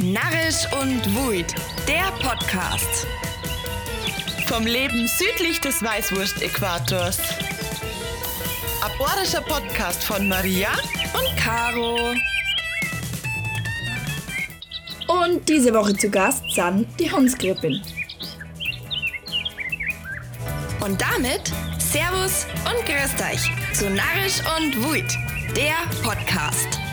Narrisch und Wuid, der Podcast. Vom Leben südlich des Weißwurst-Äquators. Aborischer Podcast von Maria und Caro. Und diese Woche zu Gast sind die Hundsgrippin. Und damit Servus und Grüßt euch zu Narrisch und Wuid, der Podcast.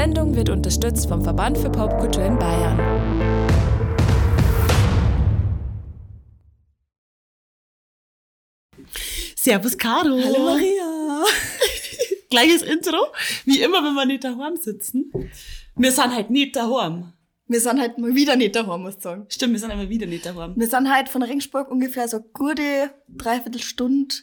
Sendung wird unterstützt vom Verband für Popkultur in Bayern. Servus Caro. Hallo Maria. Gleiches Intro, wie immer, wenn wir nicht daheim sitzen. Wir sind halt nicht daheim. Wir sind halt mal wieder nicht daheim, muss ich sagen. Stimmt, wir sind aber wieder nicht daheim. Wir sind halt von Ringsburg ungefähr so gute Dreiviertelstunde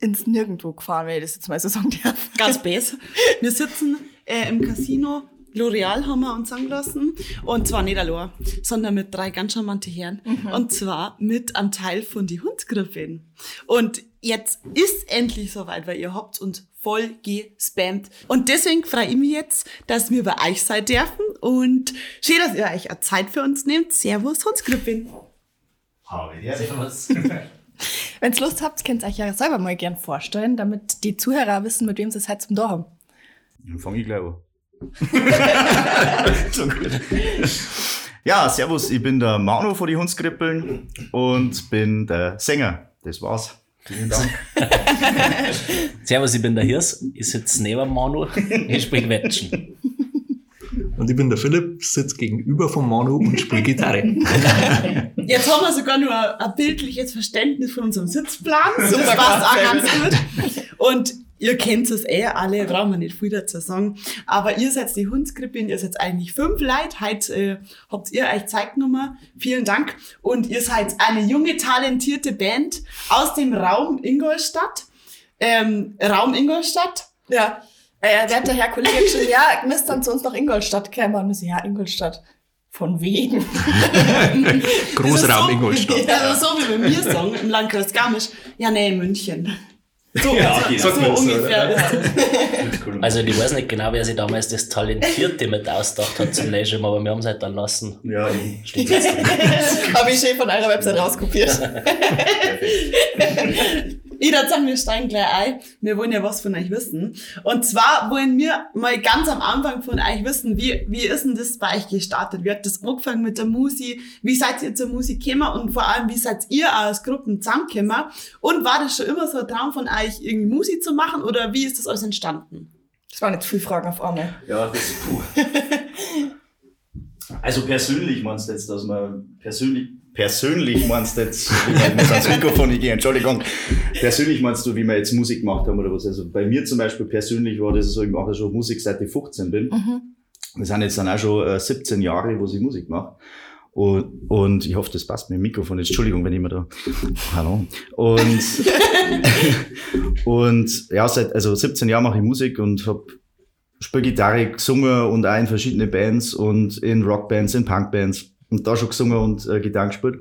ins Nirgendwo gefahren, wenn ich das jetzt mal so sagen darf. Ganz besser. Wir sitzen äh, im Casino. L'Oreal haben wir uns sagen lassen. Und zwar nicht allein, sondern mit drei ganz charmante Herren. Und zwar mit einem Teil von die Hundsgriffin. Und jetzt ist endlich soweit, weil ihr habt uns voll gespammt. Und deswegen freue ich mich jetzt, dass wir bei euch sein dürfen. Und schön, dass ihr euch eine Zeit für uns nehmt. Servus, Hundsgriffin. Servus. Wenn ihr Lust habt, könnt ihr euch ja selber mal gern vorstellen, damit die Zuhörer wissen, mit wem sie es halt zum da haben. Dann fange ich gleich an. Schon gut. Ja, servus, ich bin der Manu von die Hundskrippeln und bin der Sänger. Das war's. Vielen Dank. Servus, ich bin der Hirs, ich sitze neben Manu, ich spiele Wetschen. Und ich bin der Philipp, sitze gegenüber von Manu und spiele Gitarre. Jetzt haben wir sogar nur ein, ein bildliches Verständnis von unserem Sitzplan. Das passt auch ganz gut. Und ihr kennt es eh alle, brauchen wir nicht viel dazu sagen. Aber ihr seid die Hundskrippin, ihr seid eigentlich fünf Leute. Heute äh, habt ihr euch Zeit genommen. Vielen Dank. Und ihr seid eine junge, talentierte Band aus dem Raum Ingolstadt. Ähm, Raum Ingolstadt. Ja. Äh, der hat der Herr Kollege schon, ja, müsst dann zu uns nach Ingolstadt kommen. Und so, ja, Ingolstadt. Von wegen. Großraum Das ist so, Ingolstadt. Also so wie wir mir sagen, im Landkreis Garmisch. Ja, nee, München. So, Ja, so, okay, so so, ungefähr. Also ich weiß nicht genau, wer sich damals das Talentierte mit ausgedacht hat zum Leisure, aber wir haben es halt dann lassen. Ja, Steht jetzt. Habe ich schön von eurer Website rauskopiert. Jeder sagen wir steigen gleich ein. Wir wollen ja was von euch wissen. Und zwar wollen wir mal ganz am Anfang von euch wissen, wie, wie ist denn das bei euch gestartet? Wie hat das angefangen mit der Musik? Wie seid ihr zur Musik gekommen? Und vor allem, wie seid ihr als Gruppen zusammengekommen? Und war das schon immer so ein Traum von euch, irgendwie Musik zu machen? Oder wie ist das alles entstanden? Das waren jetzt viele Fragen auf einmal. Ja, das puh. Also persönlich meinst du jetzt, dass man persönlich persönlich meinst du jetzt, ich muss ans Mikrofon gehen, Entschuldigung. Persönlich meinst du, wie wir jetzt Musik gemacht haben oder was? Also bei mir zum Beispiel persönlich war das so, ich mache schon Musik seit ich 15 bin. Das sind jetzt dann auch schon äh, 17 Jahre, wo ich Musik mache. Und, und ich hoffe, das passt mit dem Mikrofon. Jetzt, Entschuldigung, wenn ich mir da. Hallo. Und, und ja, seit also 17 Jahren mache ich Musik und habe spiele Gitarre, gesungen und auch in verschiedene Bands und in Rockbands, in Punkbands und da schon gesungen und äh, Gitarre gespielt.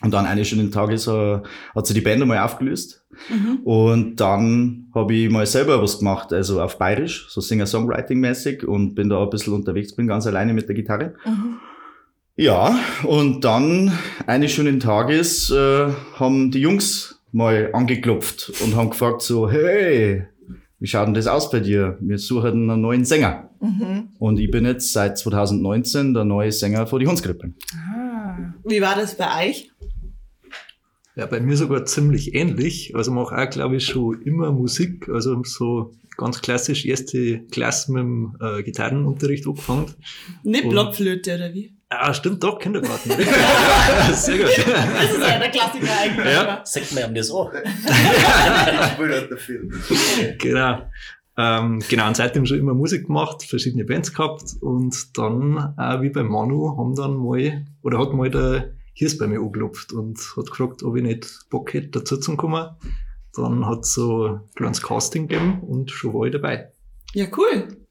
Und dann eines schönen Tages äh, hat sich die Band einmal aufgelöst. Und dann habe ich mal selber was gemacht, also auf Bayerisch, so Singer-Songwriting-mäßig und bin da ein bisschen unterwegs, bin ganz alleine mit der Gitarre. Ja, und dann eines schönen Tages äh, haben die Jungs mal angeklopft und haben gefragt so, hey, wie schaut denn das aus bei dir? Wir suchen einen neuen Sänger. Und ich bin jetzt seit 2019 der neue Sänger für die Hundskrippeln. Wie war das bei euch? Ja, bei mir sogar ziemlich ähnlich. Also mache auch, glaube ich, schon immer Musik. Also so ganz klassisch erste Klasse mit dem äh, Gitarrenunterricht angefangen. Nicht Blockflöte oder wie? Ah, stimmt, doch, Kindergarten. Sehr gut. Das ist ja der Klassiker eigentlich. Ja. Sagt mir das an. Genau. Ähm, genau, und seitdem schon immer Musik gemacht, verschiedene Bands gehabt und dann, auch wie bei Manu, haben dann mal, oder hat mal der Hirs bei mir angeklopft und hat gefragt, ob ich nicht Bock hätte, dazu zu kommen. Dann hat so ein kleines Casting gegeben und schon war ich dabei. Ja, cool.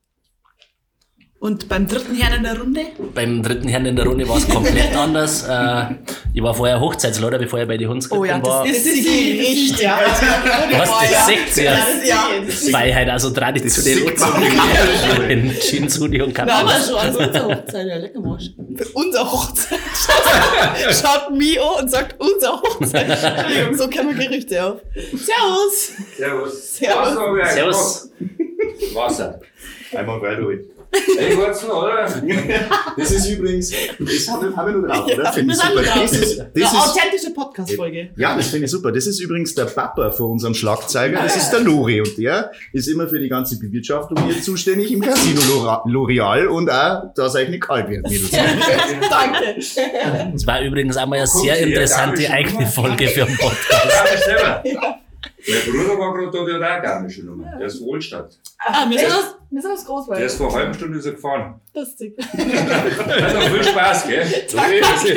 Und beim dritten Herrn in der Runde? Beim dritten Herrn in der Runde war es komplett anders. Äh, ich war vorher Hochzeitsleiter, bevor ich bei den Hundskrippen Oh ja, das war. ist die richtig. Ja. Was, das seht ihr? Ja. Weil halt also traditionell in Hoodie und Aber Kappe. schon an unserer Hochzeit, ja, lecker Marsch. Unser Hochzeit. Schaut Mio und sagt unser Hochzeit. So kennen wir Gerüchte auf. Servus! Servus. Servus. Servus. Wasser. Einmal weiter. Ey, noch, oder? Das ist übrigens, das haben wir, haben wir nur drauf, oder? Finde Wir ich super. drauf. Das ist, Eine das ist, authentische Podcast-Folge. ja, das finde ich super. Das ist übrigens der Papa von unserem Schlagzeuger. Das ist der Lori und der ist immer für die ganze Bewirtschaftung hier zuständig im Casino L'Oreal und auch, dass euch nicht kalt wird. Mädels. Danke. Das war übrigens einmal eine sehr interessante eigene. Folge für einen Podcast. Ja. Mein Bruder war gerade da, der hat auch garmische Nummer. Der ist von Wohlstadt. Ah, wir sind aus Wir sind aus Der Großwald. ist vor einer halben Stunde ist er gefahren. Lustig. Noch viel Spaß, gell? Danke. Das ist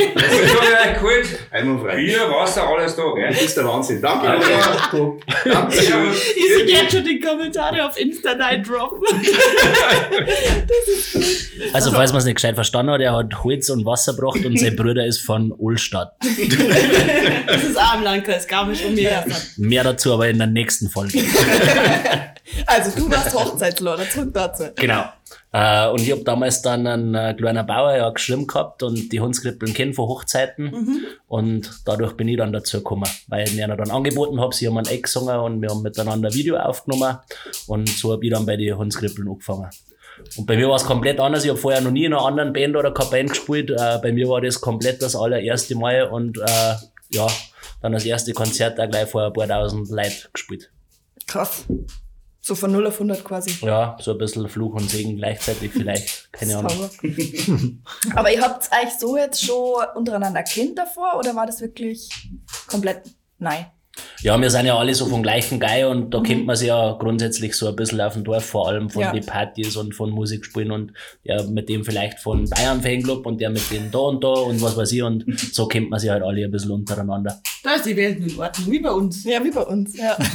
ja geholt. Einmal frei. Bier, Wasser, alles da, gell? Das ist der Wahnsinn. Danke. Danke. Lori. Danke. Jetzt schon die Kommentare auf Insta droppen. Also, falls man es nicht gescheit verstanden hat, er hat Holz und Wasser gebracht und sein Bruder ist von Ulstadt. Das ist auch im Landkreis Garmisch von mir. Mehr dazu aber in der nächsten Folge. Also, du warst Hochzeitslorder, zurück dazu. Genau. Äh, und ich hab damals dann einen äh, kleinen Bauer ja geschrieben gehabt und die Hundskrippeln kennen von Hochzeiten. Und dadurch bin ich dann dazu gekommen, weil ich mir dann angeboten habe, sie haben ein Eck gesungen und wir haben miteinander ein Video aufgenommen. Und so hab ich dann bei den Hundskrippeln angefangen. Und bei mir war es komplett anders. Ich habe vorher noch nie in einer anderen Band oder keine Band gespielt. Äh, bei mir war das komplett das allererste Mal und äh, ja, dann das erste Konzert auch gleich vor ein paar tausend Leuten gespielt. Krass. So von 0 auf 100 quasi. Ja, so ein bisschen Fluch und Segen gleichzeitig vielleicht. Keine Ahnung. Sauber. Aber ihr habt euch so jetzt schon untereinander kennt davor oder war das wirklich komplett nein? Ja, wir sind ja alle so vom gleichen Guy und da kennt man sich ja grundsätzlich so ein bisschen auf dem Dorf, vor allem von Ja. den Partys und von Musikspielen und ja, mit dem vielleicht von Bayern Fanclub und der mit dem da und da und was weiß ich und so kennt man sich halt alle ein bisschen untereinander. Da ist die Welt in Ordnung, wie bei uns. Ja, wie bei uns. Ja.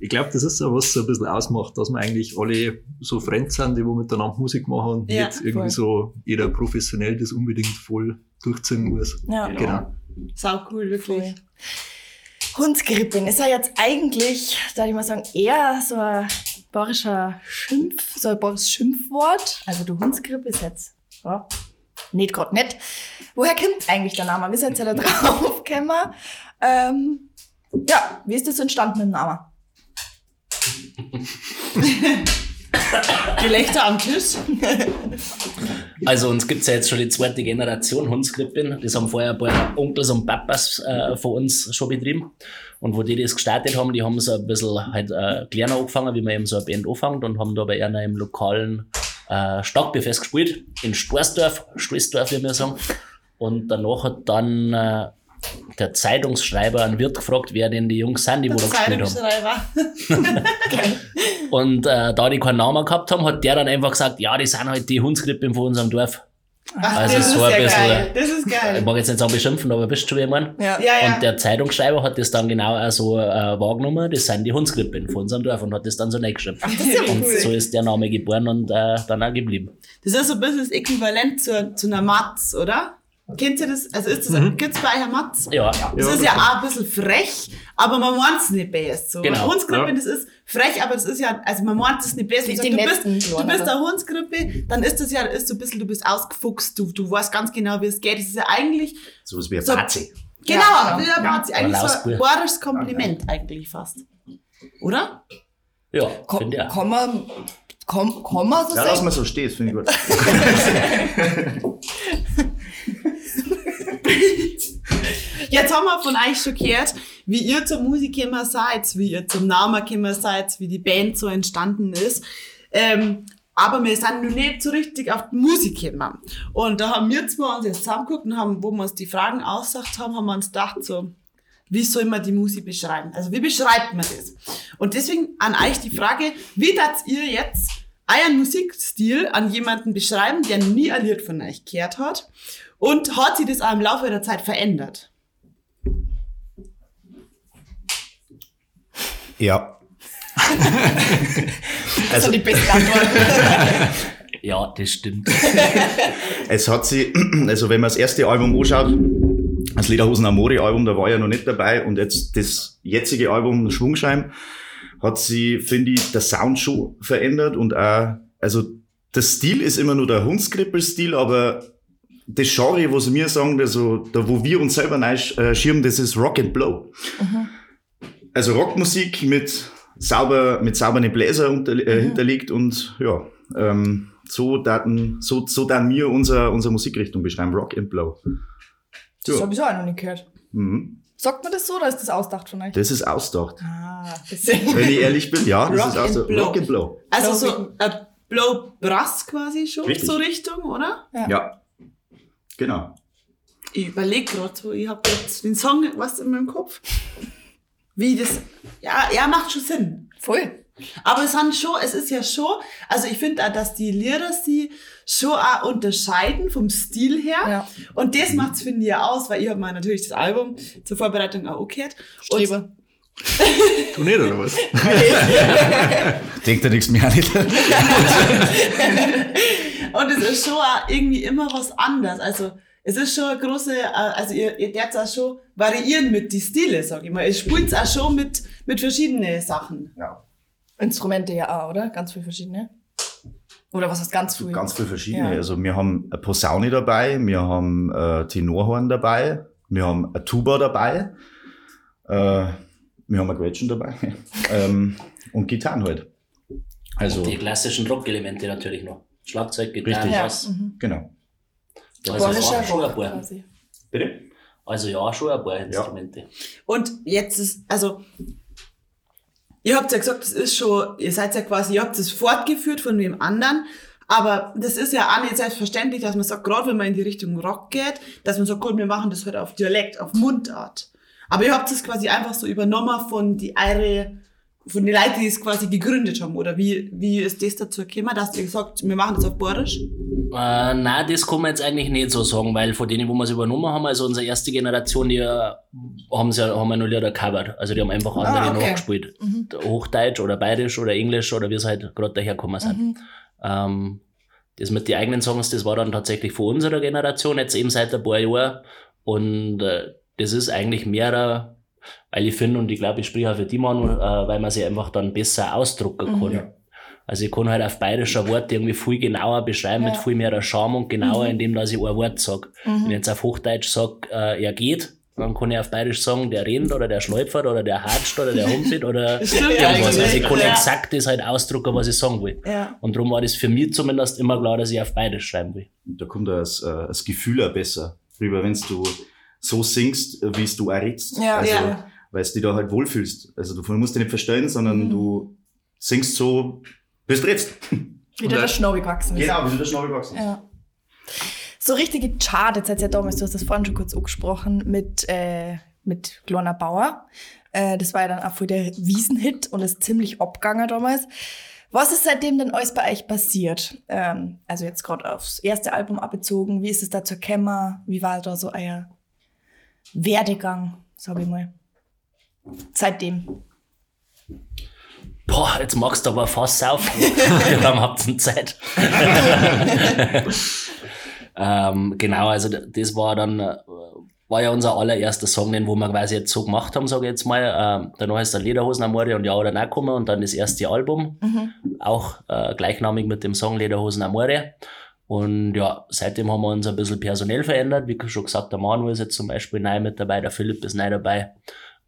Ich glaube, das ist so, was so ein bisschen ausmacht, dass wir eigentlich alle so Friends sind, die wo miteinander Musik machen und Ja, nicht irgendwie voll. so jeder professionell das unbedingt voll durchziehen muss. Ja. Genau. Sau cool, wirklich. Voll. Ist ja jetzt eigentlich, da ich mal sagen, eher so ein bayerischer Schimpf, so ein bayerisches Schimpfwort. Also du Hundskrippe ist jetzt, ja, nicht gerade nett. Woher kommt eigentlich der Name? Wir sind jetzt ja da drauf gekommen. Ähm, ja, wie ist das entstanden mit dem Namen? Gelächter am Tisch. Also uns gibt's ja jetzt schon die zweite Generation Hundskrippin. Das haben vorher ein paar Onkels und Papas äh, von uns schon betrieben. Und wo die das gestartet haben, die haben so ein bisschen halt äh, kleiner angefangen, wie man eben so eine Band anfängt und haben da bei einer im lokalen äh, Starkbierfest gespielt, in Storsdorf, Storsdorf, wie wir sagen. Und danach hat dann äh, der Zeitungsschreiber einen Wirt gefragt, wer denn die Jungs sind, die wo da gespielt haben. Zeitungsschreiber. Und äh, da die keinen Namen gehabt haben, hat der dann einfach gesagt, ja, die sind halt die Hundskrippen von unserem Dorf. Also das so ist ein ja bisschen- geil. Das ist Ich geil. mag jetzt nicht sagen beschimpfen, aber wisst schon, wie ich meine. Ja. Ja, ja. Und der Zeitungsschreiber hat das dann genau auch so äh, wahrgenommen, das sind die Hundskrippen von unserem Dorf und hat das dann so reingeschrieben. Das ist ja Und cool. so ist der Name geboren und äh, dann auch geblieben. Das ist so ein bisschen das Äquivalent zu, zu einer Matz, oder? Kennt ihr das? Also ist das, Mhm. gibt's bei einer Matz? Ja, Das ist ja auch ein bisschen frech, aber man meint es nicht best. So. Genau. Hundskrippe, Ja. das ist frech, aber das ist ja, also man meint es nicht best. Die- sagt, du, bist, du bist eine Hundskrippe, dann ist das ja ist so ein bisschen, du bist ausgefuchst, du, du weißt ganz genau, wie es geht. Das ist ja eigentlich, So was wie ein So- Bazi. genau, Ja, wie genau. der Matz, eigentlich so ein bayerisches Kompliment eigentlich fast. Oder? ja Ko finde ich auch. kann man, kann, kann man so Ja, dass sagen? man so steht, finde ich gut. Jetzt haben wir von euch schon gehört, wie ihr zur Musik gekommen seid, wie ihr zum Namen gekommen seid, wie die Band so entstanden ist. Ähm, aber wir sind noch nicht so richtig auf die Musik gekommen. Und da haben wir zwei uns jetzt zusammengeguckt und haben, wo wir uns die Fragen ausgesagt haben, haben wir uns gedacht so, wie soll man die Musik beschreiben? Also wie beschreibt man das? Und deswegen an euch die Frage, wie tat ihr jetzt euren Musikstil an jemanden beschreiben, der nie ein Lied von euch gehört hat? Und hat sich das auch im Laufe der Zeit verändert? Ja. Das sind die besten Antworten. Ja, das stimmt. Es hat sie, also wenn man das erste Album anschaut, das Lederhosen Amore Album, da war ja noch nicht dabei und jetzt das jetzige Album Schwungschein hat sie, finde ich, der Sound schon verändert und auch, also der Stil ist immer nur der Hundskrippel-Stil, aber das Genre, was wir sagen, also da wo wir uns selber schirmen, das ist Rock and Blow. Also Rockmusik mit sauber, mit sauberen Bläser unter, äh, hinterlegt und ja, ähm, so daten, so, so dann mir unser, unsere Musikrichtung beschreiben, Rock and Blow. Das Ja. habe ich auch noch nicht gehört. Mhm. Sagt man das so oder ist das ausdacht von euch? Das ist ausgedacht. Ah. Wenn ich ehrlich bin, ja, das Rock ist and ausgedacht. Blow. Rock and Blow. Also so ein Blow Brass quasi schon, Richtig. so Richtung, oder? Ja. Ja. Genau. Ich überlege gerade so, ich habe jetzt den Song, was in meinem Kopf? Wie das, ja, ja, macht schon Sinn. Voll. Aber es sind schon, es ist ja schon, also ich finde auch, dass die Lieder sie schon auch unterscheiden vom Stil her. Ja. Und das macht's finde ich ja aus, weil ich habe mir natürlich das Album zur Vorbereitung auch gehört. Streber. Du nicht, oder was? Denkt er nichts mehr nicht. Und es ist schon auch irgendwie immer was anderes. Also es ist schon eine große, äh, also ihr, ihr dürft auch schon variieren mit die Stile, sag ich mal. Ihr spielt auch schon mit, mit verschiedenen Sachen. Ja. Instrumente ja auch, oder? Ganz viele verschiedene. Oder was heißt ganz viel? Ganz viele verschiedene. Ja. Also wir haben eine Posaune dabei, wir haben äh, Tenorhorn dabei, wir haben eine Tuba dabei, äh, wir haben ein Gretchen dabei ähm, und Gitarren halt. Also, Und die klassischen Rockelemente natürlich noch. Schlagzeug, Gitarre, Richtig. ja. Mhm. genau. Also, Bayerischer ja, schon ein paar. quasi. Bitte? Also ja, schon ein paar Instrumente. Und jetzt ist, also, ihr habt ja gesagt, das ist schon, ihr seid ja quasi, ihr habt es fortgeführt von dem anderen. Aber das ist ja auch nicht selbstverständlich, dass man sagt, gerade wenn man in die Richtung Rock geht, dass man sagt, gut, wir machen das halt auf Dialekt, auf Mundart. Aber ihr habt es quasi einfach so übernommen von die eure, von den Leuten, die es quasi gegründet haben. Oder wie, wie ist das dazu gekommen, dass ihr gesagt, wir machen das auf Borisch? Äh, nein, das kann man jetzt eigentlich nicht so sagen, weil von denen, wo wir es übernommen haben, also unsere erste Generation, die äh, haben sie ja, haben wir nur Lieder covered. Also die haben einfach andere Ah, okay. nachgespielt. Hochdeutsch oder Bayerisch oder Englisch oder wie es halt gerade daherkommen sind. Ähm, das mit den eigenen Songs, das war dann tatsächlich von unserer Generation, jetzt eben seit ein paar Jahren. Und äh, das ist eigentlich mehr, weil ich finde, und ich glaube, ich spreche auch für die Mann, äh, weil man sich einfach dann besser ausdrucken kann. Also ich kann halt auf bayerischer Worte irgendwie viel genauer beschreiben, mit Ja. viel mehr Charme und genauer, indem dass ich ein Wort sag. Wenn ich jetzt auf Hochdeutsch sag, äh, er geht, dann kann ich auf bayerisch sagen, der rennt oder der schläufert oder der hatscht oder der humpelt oder irgendwas. Also ich kann Ja. exakt das halt ausdrucken, was ich sagen will. Ja. Und darum war das für mich zumindest immer klar, dass ich auf bayerisch schreiben will. Da kommt das, äh, das Gefühl auch besser rüber, wenn du so singst, wie es du auch redst. Ja, also, ja. Weil du dich da halt wohlfühlst. Also du musst dich nicht verstellen, sondern du singst so, bis du redst. Wieder der Schnau gewachsen ist. Genau, wie du der Schnabel gewachsen Ja. So richtige Chart, jetzt seid ihr ja damals, du hast das vorhin schon kurz angesprochen, mit, äh, mit Glonna Bauer. Äh, das war ja dann auch voll der Wiesenhit und ist ziemlich abgegangen damals. Was ist seitdem denn alles bei euch passiert? Ähm, also jetzt gerade aufs erste Album abbezogen. Wie ist es da zur Kämmer? Wie war da so euer Werdegang, sag ich mal? Seitdem. Boah, jetzt magst du aber fast saufen. Wie lange habt ihr Zeit? ähm, genau, also das war dann, äh, war ja unser allererster Song, den wo wir quasi jetzt so gemacht haben, sage ich jetzt mal. Ähm, danach ist der Lederhosen Amore und Ja oder Nein gekommen und dann das erste Album, auch äh, gleichnamig mit dem Song Lederhosen Amore. Und ja, seitdem haben wir uns ein bisschen personell verändert. Wie schon gesagt, der Manu ist jetzt zum Beispiel neu mit dabei, der Philipp ist neu dabei.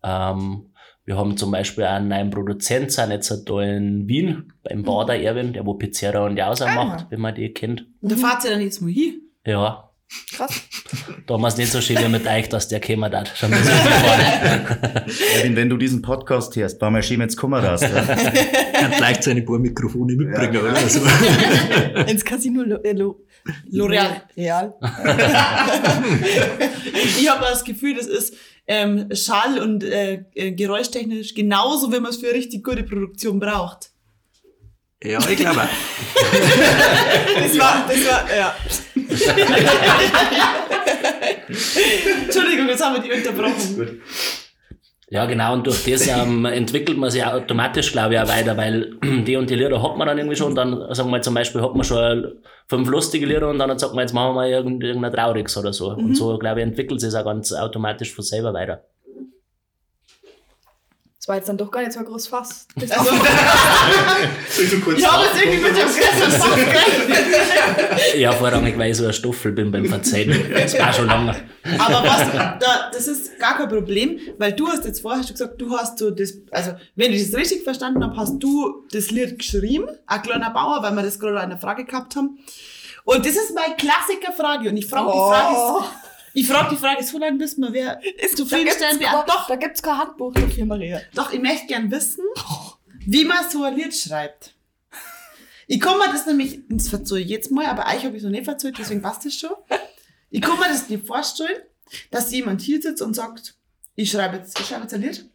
Ähm, wir haben zum Beispiel einen neuen Produzent, sind jetzt halt da in Wien, beim Bader Erwin, der wo Pizzeria und Jauser Ah. macht, wenn man die kennt. Und da fahrt ihr dann jetzt mal hin. Ja, Krass. damals nicht so schön wie mit euch, dass der käme hat. Schon ein bisschen gefahren. Erwin, wenn du diesen Podcast hörst, war mal schön, jetzt kommen hast. Ja? Kann gleich seine paar Mikrofone mitbringen, Ja. oder? Also, Ins Casino Lo äh, Lo L'Oreal. Real. Ich habe das Gefühl, das ist ähm, Schall- und äh, äh, geräuschtechnisch genauso, wie man es für eine richtig gute Produktion braucht. Ja, ich glaube auch. Das war, das war, ja. Entschuldigung, jetzt haben wir die unterbrochen. Ja, genau, und durch das ähm, entwickelt man sich automatisch, glaube ich, auch weiter, weil die und die Lieder hat man dann irgendwie schon, dann sagen wir zum Beispiel, hat man schon fünf lustige Lieder und dann sagt man, jetzt machen wir mal irgend- irgendein trauriges oder so. Und so, glaube ich, entwickelt sich auch ganz automatisch von selber weiter. Das war jetzt dann doch gar nicht so ein groß Fass. Das Also, ja, aber ist irgendwie mit dem Gestern Ja, vorrangig, weil ich so ein Stoffel bin beim Verzeihen. Das war schon lange. Aber was, da, das ist gar kein Problem, weil du hast jetzt vorher schon gesagt, du hast so das, also wenn ich das richtig verstanden habe, hast du das Lied geschrieben, ein kleiner Bauer, weil wir das gerade eine Frage gehabt haben. Und das ist meine Klassikerfrage und ich frage die Frage, ich frage die Frage so lange, bis wir wer zufriedenstellen wir Doch, da gibt's kein Handbuch dafür, Maria. Doch, ich möchte gern wissen, wie man so ein Lied schreibt. Ich kann mir das nämlich, das verzeihe ich jetzt mal, aber euch habe ich noch nicht verzeiht, deswegen passt das schon. Ich kann mir das nicht vorstellen, dass jemand hier sitzt und sagt, ich schreibe jetzt, ich schreibe jetzt ein Lied.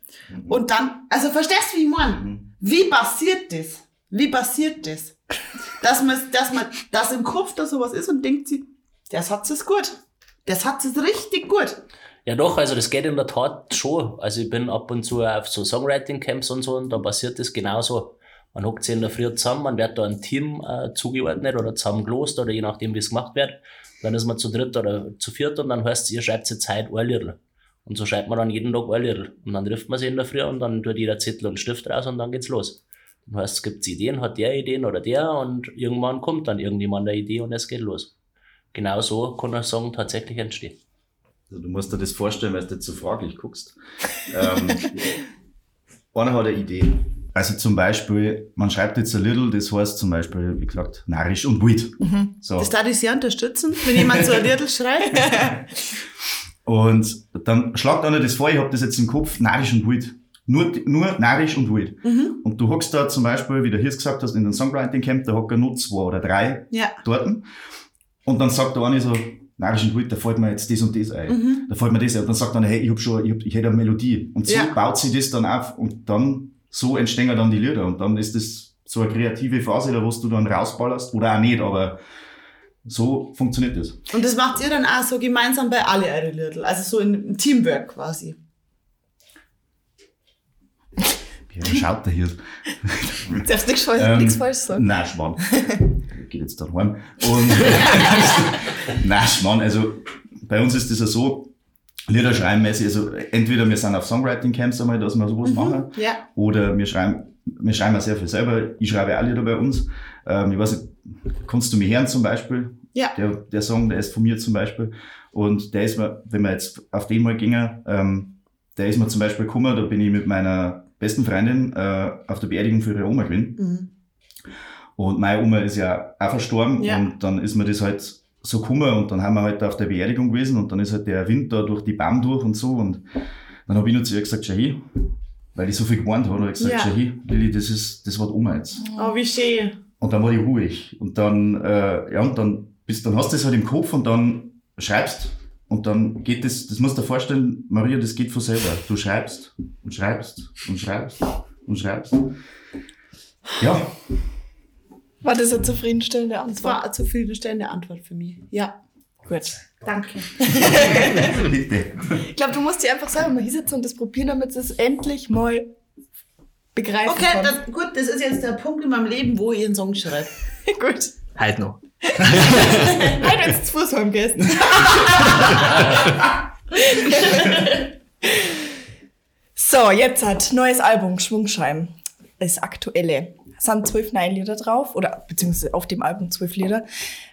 Und dann, also verstehst du, wie ich meine? Wie passiert das? Wie passiert das? Dass man, dass man, dass im Kopf da sowas ist und denkt sich, der Satz ist gut. Der Satz ist richtig gut. Ja doch, also das geht in der Tat schon. Also ich bin ab und zu auf so Songwriting-Camps und so und da passiert das genauso. Man hockt sich in der Früh zusammen, man wird da ein Team äh, zugeordnet oder zusammengelost oder je nachdem, wie es gemacht wird. Dann ist man zu dritt oder zu viert und dann heißt es, ihr schreibt jetzt Zeit ein Liedl. Und so schreibt man dann jeden Tag ein Liedl. Und dann trifft man sich in der Früh und dann tut jeder Zettel und Stift raus und dann geht's los. Dann heißt es, gibt's Ideen, hat der Ideen oder der und irgendwann kommt dann irgendjemand eine Idee und es geht los. Genau so kann ein Song tatsächlich entstehen. Also du musst dir das vorstellen, weil du jetzt so fraglich guckst. ähm, einer hat eine Idee. Also zum Beispiel, man schreibt jetzt ein Little, das heißt zum Beispiel, wie gesagt, narrisch und wild. So. Das darf ich sehr unterstützen, wenn jemand so ein Liedl schreibt. Und dann schlagt einer das vor, ich habe das jetzt im Kopf, narrisch und wild. Nur, nur narrisch und wild. Und du hockst da zum Beispiel, wie du hier gesagt hast, in den Songwriting Camp, da hocken nur zwei oder drei Ja. dort. Und dann sagt der eine so, narrisch und wild, da fällt mir jetzt das und das ein. Da fällt mir das ein. Und dann sagt einer, hey, ich hab schon, ich, hab, ich hätte eine Melodie. Und so Ja. baut sich das dann auf und dann, so entstehen dann die Lieder. Und dann ist das so eine kreative Phase, da wo du dann rausballerst, oder auch nicht, aber so funktioniert das. Und das macht ihr dann auch so gemeinsam bei alle eure Liedl, also so in Teamwork quasi. Wie schaut der hier? Du darfst nichts falsch, Ähm, nichts falsch sagen. Nein, Schmarrn. Geht jetzt dann heim. Und, nein, Schmarrn, also, bei uns ist das ja so, Lieder schreiben mäßig, also, entweder wir sind auf Songwriting-Camps einmal, dass wir sowas machen, Ja. oder wir schreiben, wir schreiben auch sehr viel selber. Ich schreibe auch Lieder bei uns. Ähm, ich weiß nicht, kannst du mich hören zum Beispiel? Ja. Der, der Song, der ist von mir zum Beispiel. Und der ist mir, wenn wir jetzt auf den mal gingen, ähm, der ist mir zum Beispiel gekommen, da bin ich mit meiner besten Freundin äh, auf der Beerdigung für ihre Oma gewesen. Mhm. Und meine Oma ist ja auch verstorben Ja. und dann ist mir das halt so gekommen und dann haben wir halt auf der Beerdigung gewesen und dann ist halt der Wind da durch die Baum durch und so und dann habe ich nur zu ihr gesagt, schau hin, weil ich so viel gewarnt habe, habe ich gesagt, Ja. schau hin, Lilly, das ist, das war die Oma jetzt. Oh, wie schön. Und dann war ich ruhig und dann, äh, ja und dann bist, dann hast du das halt im Kopf und dann schreibst und dann geht das, das musst du dir vorstellen, Maria, das geht von selber. Du schreibst und schreibst und schreibst und schreibst. Ja, War das eine zufriedenstellende Das Antwort? war eine zufriedenstellende Antwort für mich. Ja. Gut. Danke. bitte. Ich glaube, du musst dir einfach selber mal hinsetzen und das probieren, damit es endlich mal begreifen Okay, kann. das, gut, das ist jetzt der Punkt in meinem Leben, wo ich einen Song schreibe. Gut. Halt noch. Halt jetzt zu Fuß heimgehst. so, jetzt hat neues Album Schwungschein. Das aktuelle. Es sind zwölf neue Lieder drauf, oder beziehungsweise auf dem Album zwölf Lieder.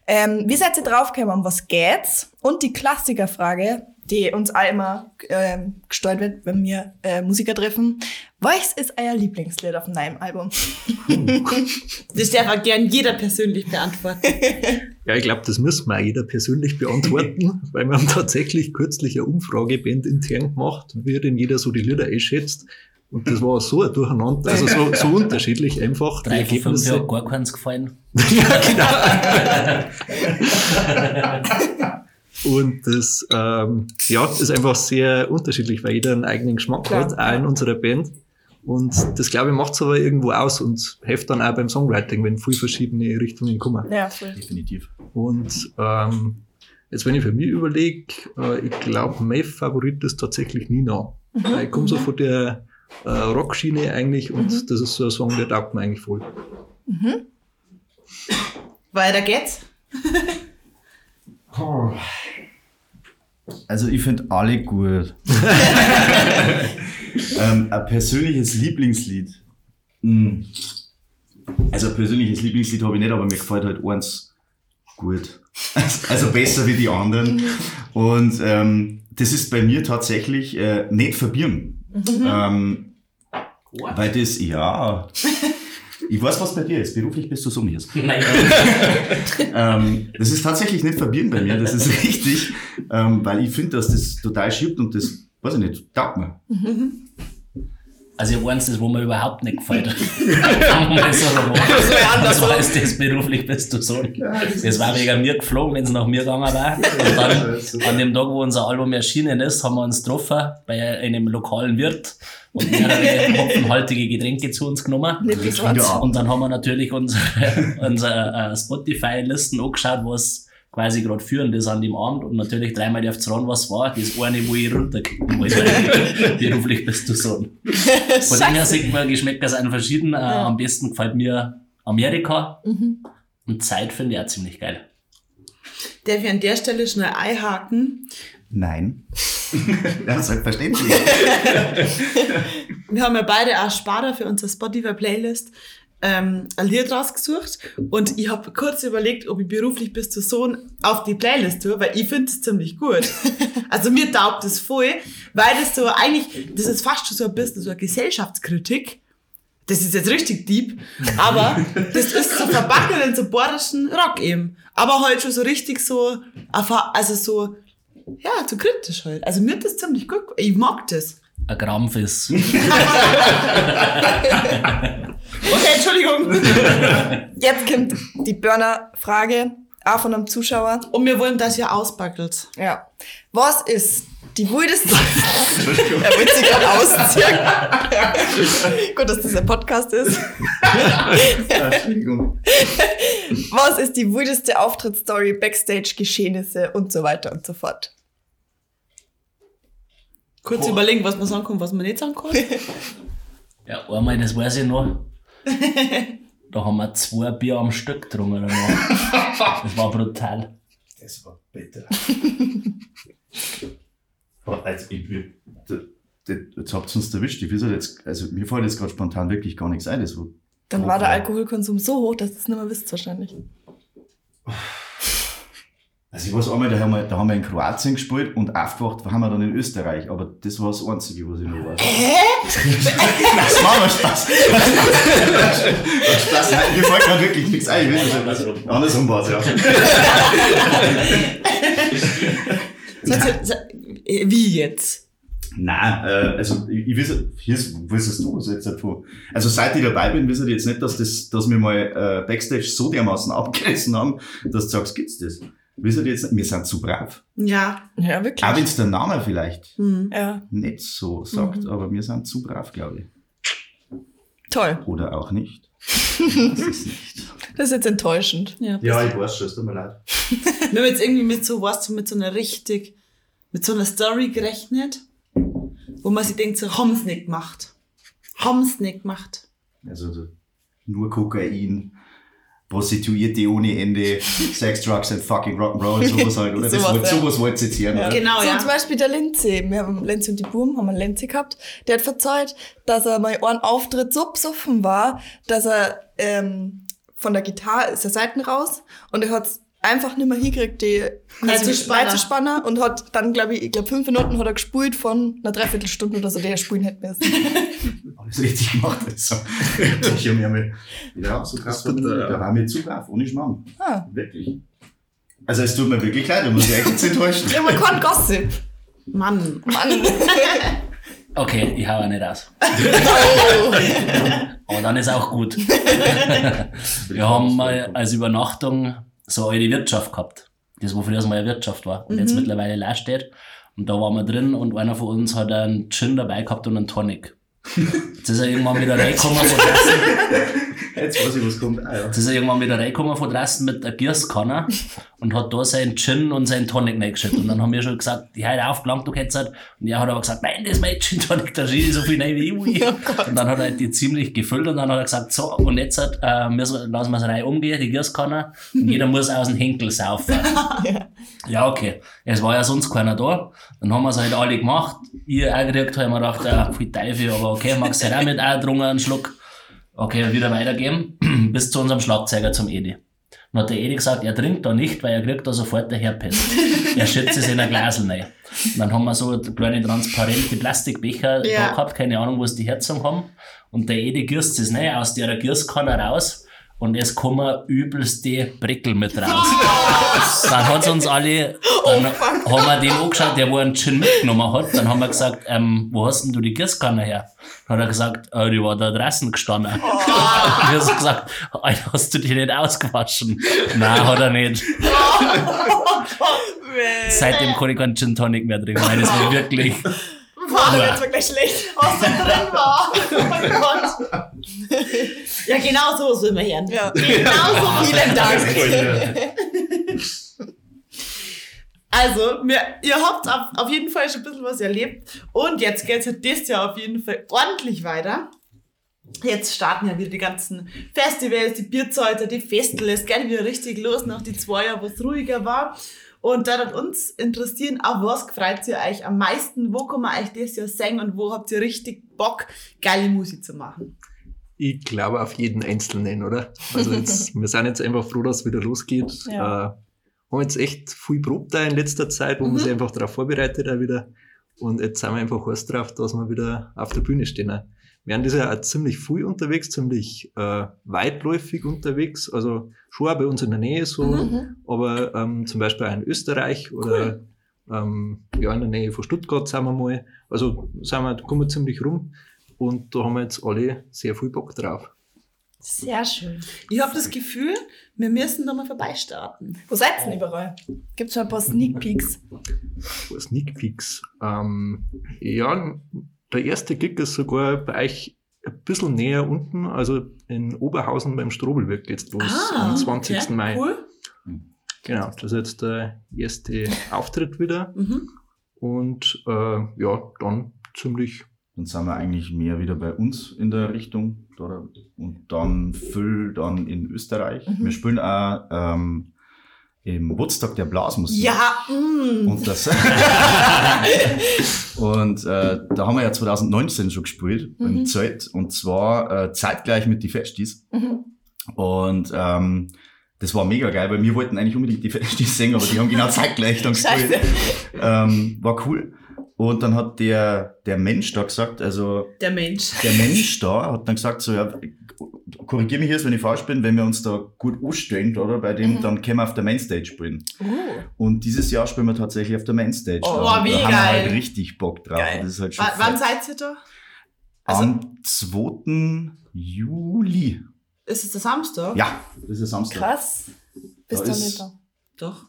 Ähm, wie seid ihr draufgekommen? Um was geht's? Und die Klassikerfrage, die uns all immer ähm, gesteuert wird, wenn wir äh, Musiker treffen. Was ist euer Lieblingslied auf dem neuen Album? Das darf auch gern jeder persönlich beantworten. Ja, ich glaube, das müssen wir auch jeder persönlich beantworten, weil wir haben tatsächlich kürzlich eine Umfrage Band intern gemacht, wie denn jeder so die Lieder einschätzt. Und das war so ein Durcheinander, also so, so unterschiedlich einfach. Die Drei von fünf Ergebnisse. hat gar keins gefallen. Und das ähm, ja, ist einfach sehr unterschiedlich, weil jeder einen eigenen Geschmack Klar. hat, auch in unserer Band. Und das, glaube ich, macht es aber irgendwo aus und hilft dann auch beim Songwriting, wenn viel verschiedene Richtungen kommen. Ja, voll. Definitiv. Und ähm, jetzt, wenn ich für mich überlege, äh, ich glaube, mein Favorit ist tatsächlich Nina. Weil Ich komme so von der äh, Rockschiene eigentlich und das ist so ein Song, der taugt mir eigentlich voll. Weiter geht's. Also ich finde alle gut. ähm, ein persönliches Lieblingslied. Hm. Also ein persönliches Lieblingslied habe ich nicht, aber mir gefällt halt eins gut. Also besser wie die anderen. Und ähm, das ist bei mir tatsächlich äh, nicht verbieren. Ähm, weil das, ja. Ich weiß, was bei dir ist. Beruflich bist du so mir. Nein, Ähm, das ist tatsächlich nicht verbieren bei mir, das ist richtig, ähm, weil ich finde, dass das total schiebt und das, weiß ich nicht, taugt mir. Also ich weiß das, wo mir überhaupt nicht gefällt. Fangen wir so rum an. Das das beruflich bist du so. Das war wegen mir geflogen, wenn es nach mir gegangen wäre. Und dann, an dem Tag, wo unser Album erschienen ist, haben wir uns getroffen bei einem lokalen Wirt und mehrere hopfenhaltige Getränke zu uns genommen. Und dann haben wir natürlich unsere, unsere äh, Spotify-Listen angeschaut, was quasi gerade führend ist an dem Abend. Und natürlich dreimal darf's ran, was war. Das eine, wo ich runterkicken wollte. Beruflich bist du so. Von dem her sieht man, Geschmäcker sind verschieden. Äh, am besten gefällt mir Amerika. Und Zeit finde ich auch ziemlich geil. Darf ich an der Stelle schnell einhaken? Nein. ja, selbstverständlich. Wir haben ja beide auch Sparta für unsere Spotify-Playlist ähm, ein Lied rausgesucht und ich habe kurz überlegt, ob ich beruflich bis zu Sohn auf die Playlist tue, weil ich finde es ziemlich gut. Also mir taugt es voll, weil das so eigentlich, das ist fast schon so ein bisschen so eine Gesellschaftskritik. Das ist jetzt richtig deep, aber das ist so verbacken in so bayerischen Rock eben. Aber halt schon so richtig so, also so, ja, so kritisch halt. Also mir das ziemlich gut, ich mag das. Ein Krampf ist. Okay, Entschuldigung. Jetzt kommt die Burner-Frage, auch von einem Zuschauer. Und wir wollen, dass ihr ausbackelt. Ja. Was ist die wildeste... er will sich gerade ausziehen. Gut, dass das ein Podcast ist. Entschuldigung. Was ist die wildeste Auftrittsstory, Backstage-Geschehnisse und so weiter und so fort? Kurz überlegen, was man sagen kann, was man nicht sagen kann. Ja, einmal, das weiß ich noch. Da haben wir zwei Bier am Stück getrunken. Das war brutal. Das war bitter. Also, ich, jetzt habt ihr uns erwischt. Ich weiß halt jetzt, also mir fällt jetzt gerade spontan wirklich gar nichts ein. Das war, Dann war der Alkoholkonsum so hoch, dass ihr es nicht mehr wisst wahrscheinlich. Also ich weiß einmal, da haben wir, da haben wir in Kroatien gespielt und aufgewacht haben wir dann in Österreich. Aber das war das Einzige, was ich noch weiß. Hä? Das war aber Spaß. Spaß. Nein, mir fällt gerade wirklich nichts ein. Ich weiß nicht, was- Andersrum war es, ja. Wie jetzt? Nein, äh, also ich, ich weiß, hier ist, wissest du was jetzt davon? Also seit ich dabei bin, wisst ihr jetzt nicht, dass das, dass wir mal äh, Backstage so dermaßen abgerissen haben, dass du sagst, gibt's das? Wisst ihr jetzt? Wir sind zu brav. Ja. Ja, wirklich. Auch wenn's der Name vielleicht Hm. Ja, nicht so sagt, aber wir sind zu brav, glaube ich. toll. Oder auch nicht. Das ist nicht. Das ist jetzt enttäuschend. ja. Ja, ich weiß schon, es tut mir leid. Wir haben jetzt irgendwie mit so was, mit so einer richtig, mit so einer Story gerechnet, wo man sich denkt, so, haben's nicht gemacht. Haben's nicht gemacht. Also so, nur Kokain, Prostituierte ohne Ende, Sex, Drugs and fucking Rock'n'Roll, sowas halt, oder? Das Sowas, wollt, ja. sowas wollt ihr jetzt hören, oder? Genau, so ja. zum Beispiel der Lindsay. Wir haben Lindsay und die Burm, haben einen Lindsay gehabt. Der hat verzeiht, dass er mal einen Auftritt so besoffen war, dass er ähm, von der Gitarre ist er Seiten raus und er hat's einfach nicht mehr hingekriegt, die. Neizespanner und hat dann, glaube ich, ich glaube fünf Minuten hat er gespult von einer Dreiviertelstunde oder so, der spulen hätte müssen. Alles richtig gemacht. Also, ich habe mir mal wieder so krass verwundert. Da war mir zu brav, ohne Schmarrn. Ah. Wirklich. Also es tut mir wirklich leid, da muss ich echt jetzt enttäuschen. Ja, man kann Gossip. Mann. Mann. Okay, ich hau auch nicht aus. Aber dann ist auch gut. Wir haben mal als Übernachtung so eine alte Wirtschaft gehabt. Das, wo früher mal eine Wirtschaft war und jetzt mittlerweile leer steht. Und da waren wir drin und einer von uns hat einen Gin dabei gehabt und einen Tonic. Jetzt ist er irgendwann wieder reingekommen von draußen Jetzt weiß ich, was kommt. Ah, ja. Jetzt ist er irgendwann wieder reingekommen von draußen mit der Gießkanne und hat da seinen Gin und seinen Tonic reingeschüttet. Und dann haben wir schon gesagt, die heute aufgelangt, du kennst halt. Und er hat aber gesagt, nein, das ist mein Gin Tonic, da schieße ich so viel rein wie ich will. und dann hat er die ziemlich gefüllt und dann hat er gesagt, so, und jetzt halt, äh, müssen, lassen wir es rein umgehen, die Gießkanne, und jeder muss aus dem Henkel saufen. ja, okay. Es war ja sonst keiner da. Dann haben wir es halt alle gemacht. Ich auch gekriegt, habe mir gedacht, ja, viel Teufel, aber okay, du halt auch mit eingedrungen, einen Schluck. Okay, wieder weitergeben, bis zu unserem Schlagzeuger zum Edi. Dann hat der Edi gesagt, er trinkt da nicht, weil er kriegt da sofort der Herpes. er schützt es in ein Glasel rein. Und dann haben wir so kleine transparente Plastikbecher Ja. da gehabt, keine Ahnung, was die Herzung haben. Und der Edi gießt es rein, aus der Gießkanne raus. Und es kommen übelste Brickel mit raus. Dann hat's uns alle, dann haben wir den angeschaut, der wo einen Gin mitgenommen hat. Dann haben wir gesagt, ähm, wo hast denn du die Gießkanne her? Dann hat er gesagt, äh, die war da draußen gestanden. Und ich hab so gesagt, Alter, hast du die nicht ausgewaschen? Nein, hat er nicht. Seitdem kann ich keinen Gin Tonic mehr trinken, weil das war wirklich, War das jetzt wirklich schlecht, was da drin war. Oh mein Gott. Ja, genau so sind wir hier. Ja. Genau so. Vielen Dank. Also, wir, ihr habt auf, auf jeden Fall schon ein bisschen was erlebt. Und jetzt geht's ja das Jahr auf jeden Fall ordentlich weiter. Jetzt starten ja wieder die ganzen Festivals, die Bierzelte, die Festel. Es geht wieder richtig los nach die zwei Jahre, wo es ruhiger war. Und da wird uns interessieren, auf was freut ihr euch am meisten? Wo kann man euch das Jahr singen und wo habt ihr richtig Bock, geile Musik zu machen? Ich glaube auf jeden Einzelnen, oder? Also jetzt, wir sind jetzt einfach froh, dass es wieder losgeht. Ja. Äh, haben jetzt echt viel probt da in letzter Zeit, wo man sich einfach darauf vorbereitet auch wieder. Und jetzt sind wir einfach heiß drauf, dass wir wieder auf der Bühne stehen. Wir sind dieses Jahr auch ziemlich viel unterwegs, ziemlich äh, weitläufig unterwegs. Also schon auch bei uns in der Nähe so, Mhm. aber ähm, zum Beispiel auch in Österreich oder ähm, ja, in der Nähe von Stuttgart sind wir mal. Also sind wir, da kommen wir ziemlich rum. Und da haben wir jetzt alle sehr viel Bock drauf. Sehr schön. Ich habe das Gefühl, wir müssen da mal vorbeistarten. Wo seid ihr denn überall? Gibt's schon ein paar Sneak Peeks? Sneak Peeks. Ähm, ja, der erste Gig ist sogar bei euch ein bisschen näher unten, also in Oberhausen beim Strobelwerk jetzt los, am 20. Ah, okay, Mai. Cool. Genau, das ist jetzt der erste Auftritt wieder. Mhm. Und äh, ja, dann ziemlich Dann sind wir eigentlich mehr wieder bei uns in der Richtung. Und dann Füll dann in Österreich. Wir spielen auch ähm, im Woodstock der Blasmusik. Ja, mm. Und das. und äh, da haben wir ja 2019 schon gespielt im Zelt und zwar äh, zeitgleich mit die Festis. Und ähm, das war mega geil, weil wir wollten eigentlich unbedingt die Festis singen, aber die haben genau zeitgleich dann gespielt. Ähm, war cool. Und dann hat der, der Mensch da gesagt, also der Mensch. der Mensch da hat dann gesagt, so, ja, korrigier mich jetzt, wenn ich falsch bin, wenn wir uns da gut anstellen, oder, bei dem, dann können wir auf der Mainstage spielen. Und dieses Jahr spielen wir tatsächlich auf der Mainstage. Oh, da. wie da haben wir geil. halt richtig Bock drauf. Geil. Das ist halt schon W wann seid ihr da? Also, Am 2. Juli. ist es der Samstag? Ja, das ist Samstag. Krass. Bist Da du ist- nicht da? Doch.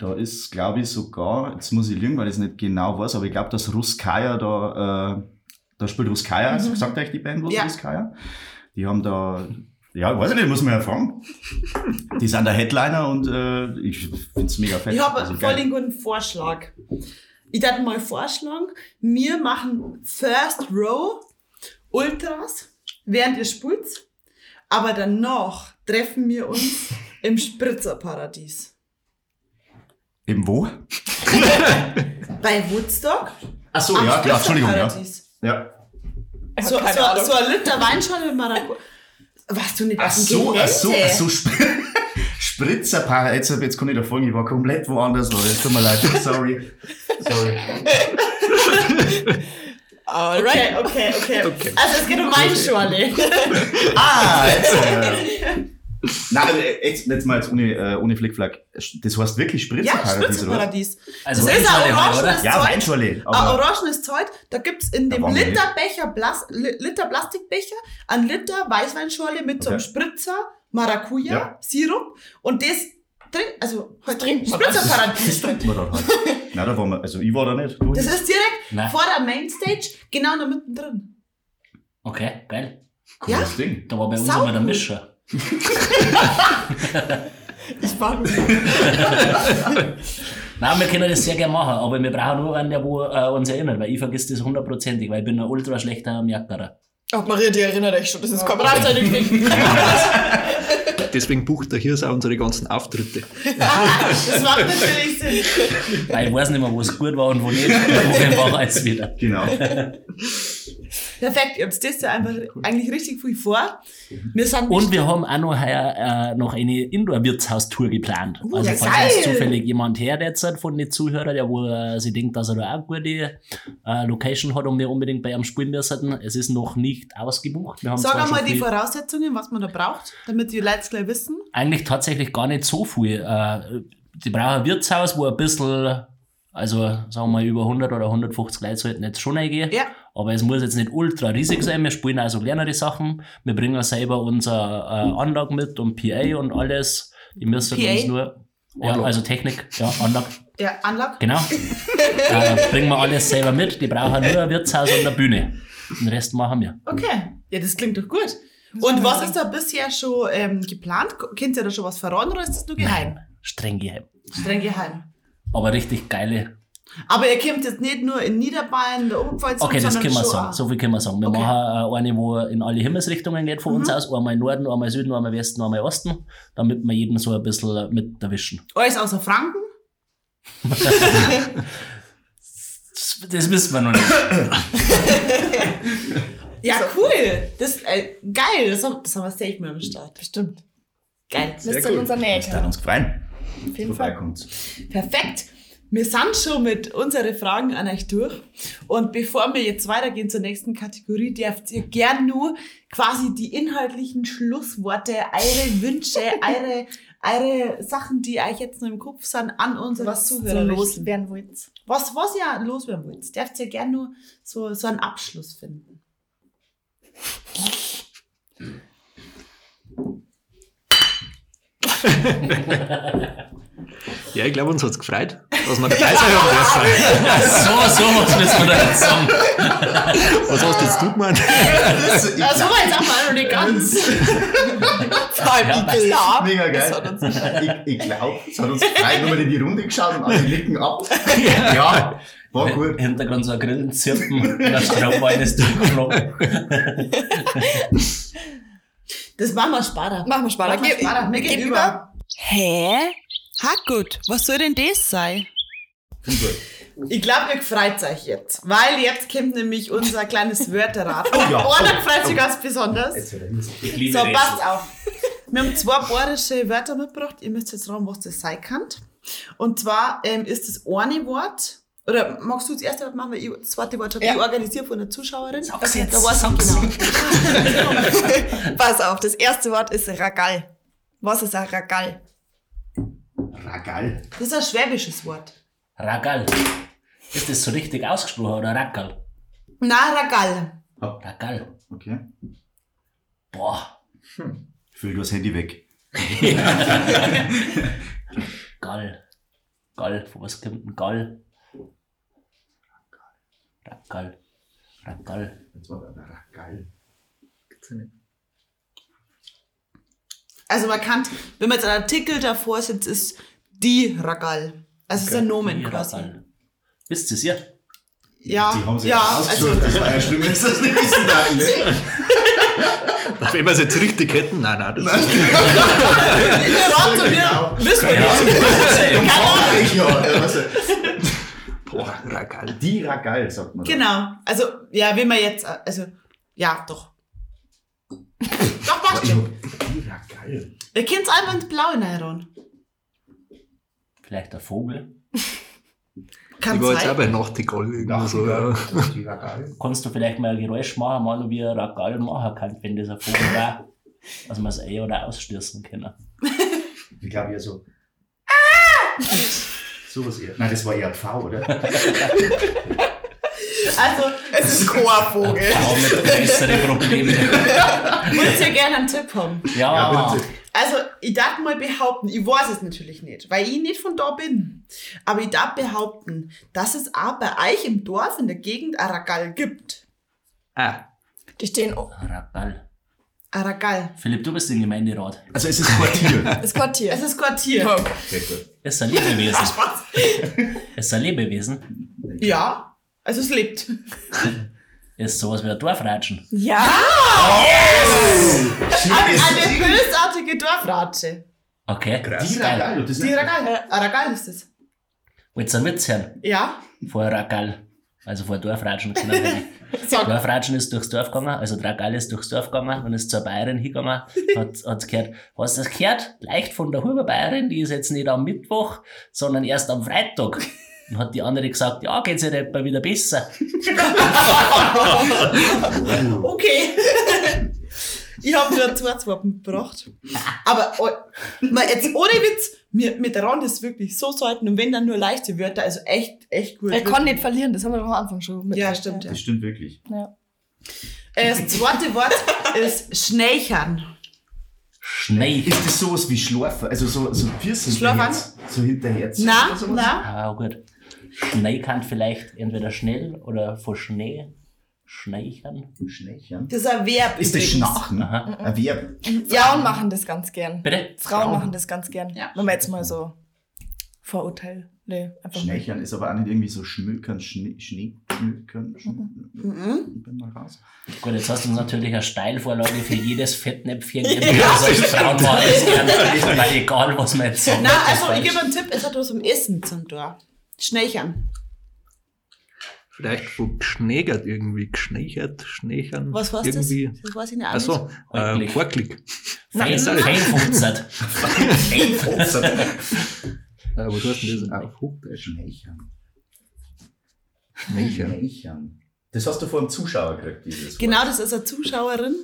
Da ist, glaube ich, sogar, jetzt muss ich lügen, weil ich es nicht genau weiß, aber ich glaube, dass Ruskaya da, äh, da spielt Ruskaya, mhm. sagt euch die Band was, Ja. Ruskaya? Die haben da, ja, weiß ich nicht, muss man ja fragen. Die sind der Headliner und äh, ich finde es mega fett. Ich habe Also voll den guten Vorschlag. Ich würde mal vorschlagen, wir machen First Row Ultras, während ihr spielt, aber danach treffen wir uns im Spritzerparadies. Eben wo? Bei Woodstock? Ach so, am ja, klar, Entschuldigung, ja. Spritzerparadies. ja. So, so, so ein Liter Weinschale mit Maracuja. Warst du nicht Ach so, ach so, ach so, Sp Spritzerpaar, jetzt, jetzt kann ich da folgen, ich war komplett woanders, Leute. Tut mir leid, sorry. Sorry. Okay, okay, okay, Okay. Also es geht um Weinschale. Ah, jetzt. Äh, Nein, also, äh, jetzt, jetzt mal jetzt ohne, äh, ohne Flickflack. Das heißt wirklich ja, Spritzerparadies, oder? was? Spritzerparadies. also Das ist ein Weinschale orangenes Ja. Weinschorle. Ein orangenes Zeug, da gibt's in dem Literbecher, Blas, Li- Liter Plastikbecher, ein Liter Weißweinschorle mit so einem Okay. Spritzer, Maracuja, Ja. Sirup und das trinkt, also halt trinkt. Spritzerparadies. das trinkt man dann halt. Nein, da waren wir, also ich war da nicht. Du Das nicht. ist direkt Nein. vor der Mainstage, genau da mittendrin. Okay, geil. Cooles Ding. Da war bei uns Sau immer der. Mischer. Ich war Nein, wir können das sehr gerne machen, aber wir brauchen nur einen, der wo, äh, uns erinnert, weil ich vergesse das hundertprozentig, weil ich bin ein ultra schlechter Merkerer. Ach, Maria, die erinnert euch schon, das ist kein Brauchzeitig. Deswegen bucht er hier auch unsere ganzen Auftritte. Das macht natürlich Sinn. Weil ich weiß nicht mehr, wo es gut war und wo nicht. Wo war alles wieder. Genau. Perfekt, ihr habt das ja einfach eigentlich richtig viel vor. Wir sind Und wir haben auch noch heuer äh, noch eine Indoor-Wirtshaustour geplant. Uh, also ja, falls jetzt geil. zufällig jemand her derzeit von den Zuhörern, der wo äh, sie denkt, dass er da auch eine gute äh, Location hat und wir unbedingt bei ihm spielen müssen, es ist noch nicht ausgebucht. Wir haben Sag einmal die Voraussetzungen, was man da braucht, damit die Leute es gleich wissen. eigentlich tatsächlich gar nicht so viel. Äh, die brauchen ein Wirtshaus, wo ein bisschen, also sagen wir mal über 100 oder 150 Leute sollten jetzt schon reingehen. Ja. Aber es muss jetzt nicht ultra riesig sein. Wir spielen also kleinere Sachen. Wir bringen selber unser äh, Anlage mit und PA und alles. Die müssen PA? uns nur. Ja, also Technik, ja, Anlage, Ja, Anlage. genau. äh, bringen wir alles selber mit. Die brauchen nur ein Wirtshaus und eine Bühne. Den Rest machen wir. Okay. Ja, das klingt doch gut. Und was ist da bisher schon ähm, geplant? Kennt ihr da schon was verraten oder ist das nur geheim? Streng geheim. Streng geheim. Aber richtig geile Aber ihr kommt jetzt nicht nur in Niederbayern, der Oberpfalz, Okay, das können wir sagen. So viel können wir sagen. Wir Okay. machen eine, wo in alle Himmelsrichtungen geht von uns Mhm. aus. Einmal Norden, einmal Süden, einmal Westen, einmal Osten. Damit wir jeden so ein bisschen mit erwischen. Alles außer Franken? Das, das wissen wir noch nicht. Ja, cool. Das äh, geil. Das haben, das haben wir safe mal am Start. Bestimmt. Geil. Das ist in unserer Nähe. Das hat uns gefallen. Auf jeden Fall. Perfekt. Wir sind schon mit unseren Fragen an euch durch. Und bevor wir jetzt weitergehen zur nächsten Kategorie, dürft ihr gern nur quasi die inhaltlichen Schlussworte, eure Wünsche, eure, eure Sachen, die euch jetzt noch im Kopf sind, an unsere Was so Zuhörer richten. loswerden wollt. Was, was ihr loswerden wollt, dürft ihr gern nur so, so einen Abschluss finden. Ja, ich glaube, uns hat's gefreut, dass wir dabei sein haben dürfen. so, so was müssen wir da jetzt sagen. Was hast jetzt du gemeint? Das war jetzt auch mal noch nicht ganz. Vor allem Ja, ich glaub, Mega das geil. hat uns Ich, ich glaube, es hat uns gefreut, wenn wir in die Runde geschaut und alle nicken ab. Ja, war gut. Im Hintergrund so ein Grillenzirpen und der Stromwein ist durchgeflogen. Das machen wir später. Machen wir später. Machen wir später. Mir geh gegenüber. Hä? Hackgut, was soll denn das sein? Ich glaube, ihr freut euch jetzt, weil jetzt kommt nämlich unser kleines Wörterrad. Und ja. einer freut sich ganz besonders. Ich liebe So, passt auf. Wir haben zwei bayerische Wörter mitgebracht. Ihr müsst jetzt raten, was das sein kann. Und zwar ähm, ist das eine Wort, oder magst du das erste Wort machen, weil ich das zweite Wort habe Ja. ich organisiert von der Zuschauerin. Sag's jetzt, da sag's. genau. Pass auf, das erste Wort ist Ragal. Was ist ein Ragal? Ragal. Das ist ein schwäbisches Wort. Ragal. Ist das so richtig ausgesprochen oder Ragal? Na, Ragal. Ragal. Okay. Boah. Ich fülle das Handy weg. Gall. Gall. Von was kommt ein Gall? Ragal. Ragal. Jetzt war der Ragal. Also man kann, wenn man jetzt einen Artikel davor sitzt, ist die Ragal. Also es ist ein Nomen quasi. Ragal. Wisst ihr's ja? Ja, Die haben sich ja, ausgesucht. also das war ja schlimm, wenn sie das nicht wissen darf, ne? Wenn wir es jetzt richtig hätten, nein, nein, das ist Rat zu Genau. mir, wissen wir nicht. Frankreich, ja. ja Boah, Ragal. die Ragal, sagt man. Genau, also ja, wenn man jetzt, also ja, doch. Doch, passt Ich schon. Ragal. Ihr könnt einfach ins Blaue reinhauen. Vielleicht ein Vogel. Kann Ich war jetzt auch bei Nachtigall irgendwo so, ja. Kannst du vielleicht mal ein Geräusch machen, mal wie ein Ragal machen kann, wenn das ein Vogel war? Also man es ein- oder ausstürzen können. Ich glaube eher so. So was eher. Nein, das war eher ein Pfau, oder? Also, Es ist ein Chorvogel. Auch mit größeren Problemen. wollt ihr gerne einen Tipp haben? Ja, Ja, bitte. Also, ich darf mal behaupten, ich weiß es natürlich nicht, weil ich nicht von da bin. Aber ich darf behaupten, dass es auch bei euch im Dorf in der Gegend ein Ragal gibt. Ah, Die stehen, Ragal. Aragal. Philipp, du bist im Gemeinderat. Also es ist Quartier. Das Quartier. Es ist Quartier. Okay, gut. Ist ein Lebewesen. Ist ein Lebewesen. Ja. Also es lebt. Ist sowas wie ein Dorfratschen. Ja! Eine bösartige Dorfratsche. Okay. Krass. Die Ragal, das ist Die Aragal. Aragal ist es. Willst du einen Witz hören? Ja. Vor Ragal. Also vor Dorfratschen. Sag. Dorfratschen ist durchs Dorf gegangen, also Dragal ist durchs Dorf gegangen und ist zur Bayerin hingegangen, hat, hat gehört, hast du das gehört? Leicht von der Huber-Bayerin, die ist jetzt nicht am Mittwoch, sondern erst am Freitag. Und hat die andere gesagt, ja, geht's ihr etwa wieder besser. Okay. ich habe nur zwei Zwappen gebracht. Aber oh, mal jetzt ohne Witz, mir, mit der Rand ist wirklich so selten und wenn dann nur leichte Wörter, also echt, echt gut. Er kann nicht verlieren, das haben wir doch am Anfang schon mit. Ja, stimmt. Ja. Das stimmt wirklich. Ja. Äh, Das zweite Wort ist Schnächern. Schnei. Ist das sowas wie Schlafen? Also so, so Piercing Schlafen? So hinterher. Sowas? na. Ah, gut. Schnei kann vielleicht entweder schnell oder vor Schnee schneechern. Schnächern. Das ist ein Verb. Ist das. Schnachen? Aha. Ein Verb. Frauen machen das ganz gern. Bitte? Frauen, Frauen. machen das ganz gern. Ja. Wenn man jetzt mal so Vorurteil. Nee, einfach mal. Schnächern ist aber auch nicht irgendwie so schmökern, Schnee, Schnee, schmökern. Mhm. Ich bin mal raus. Gut, jetzt hast du uns natürlich eine Steilvorlage für jedes Fettnäpfchen gegeben. Ja, also Frauen machen das gerne. Weil egal, was man jetzt sagt. Na, das ist also ich gebe einen Tipp, es hat was um Essen zum Tor. Schnächern. Vielleicht von geschnägert irgendwie, geschnächert, schnächern. Was war's irgendwie. das? Das weiß ich nicht. Achso, äh. Fein, feinfunzert. Äh, was heißt denn das auf Hochdeutsch? Schnächern. Schnächern. Schnächern. Das hast du vor dem Zuschauer gekriegt, dieses Genau, Wort. das ist eine Zuschauerin,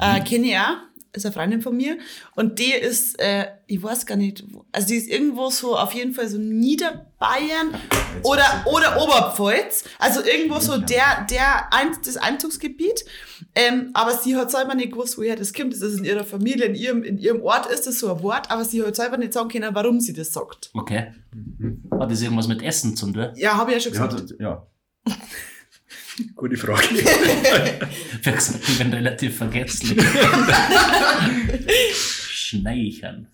äh, kenne ich auch, ist eine Freundin von mir. Und die ist, äh, ich weiß gar nicht, also die ist irgendwo so, auf jeden Fall so Niederbayern oder, oder Oberpfalz. Also irgendwo so Ja. der, der, ein, das Einzugsgebiet. Ähm, aber sie hat selber nicht gewusst, woher das kommt. Das ist in ihrer Familie, in ihrem, in ihrem Ort ist das so ein Wort, aber sie hat selber nicht sagen können, warum sie das sagt. Okay. Hat das irgendwas mit Essen zu tun? Ja, habe ich ja schon Ja, gesagt. das- ja. Gute Frage. Wie gesagt, ich bin relativ vergesslich. Schneichern.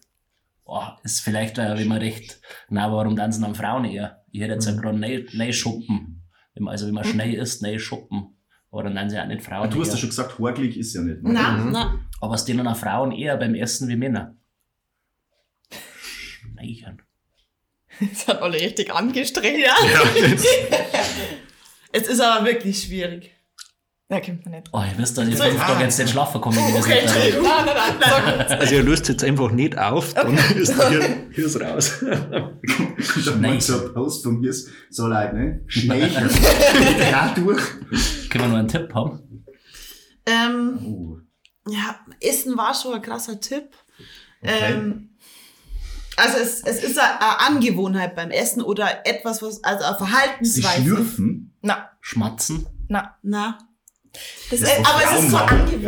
Boah, ist vielleicht, äh, wenn man recht, na, warum tanzen dann Frauen eher? Ich hätte jetzt ja gerade. Wenn man- Also, wenn man schnell isst, Nei-Schuppen. Aber dann nennen sie auch nicht Frauen. Ah, Du hast ja schon gesagt, horklig ist ja nicht. ne? Na, Mhm. na. Aber es denen auch Frauen eher beim Essen wie Männer. Schneichern. Das hat alle richtig angestrengt. Ja. es ist aber wirklich schwierig. Ja, kennt man nicht. Oh, ihr wisst, dass ich So, fünf ah. Tage jetzt nicht schlafen komme. wenn ich das Okay, erreiche. Entschuldigung. Nein, nein, nein. Also ihr löst jetzt einfach nicht auf, dann ist hier, hier ist raus. Da mal so ein Post von mir ist so leid, ne? Schnächern. ja, durch. Können wir noch einen Tipp haben? Ähm, Oh, ja, Essen war schon ein krasser Tipp. okay. Ähm, also es, es ist eine, eine Angewohnheit beim Essen oder etwas, was, also eine Sie Verhaltensweise. schlürfen. Na, Schmatzen? na. Na. Das Das ist, ist Aber es ist so.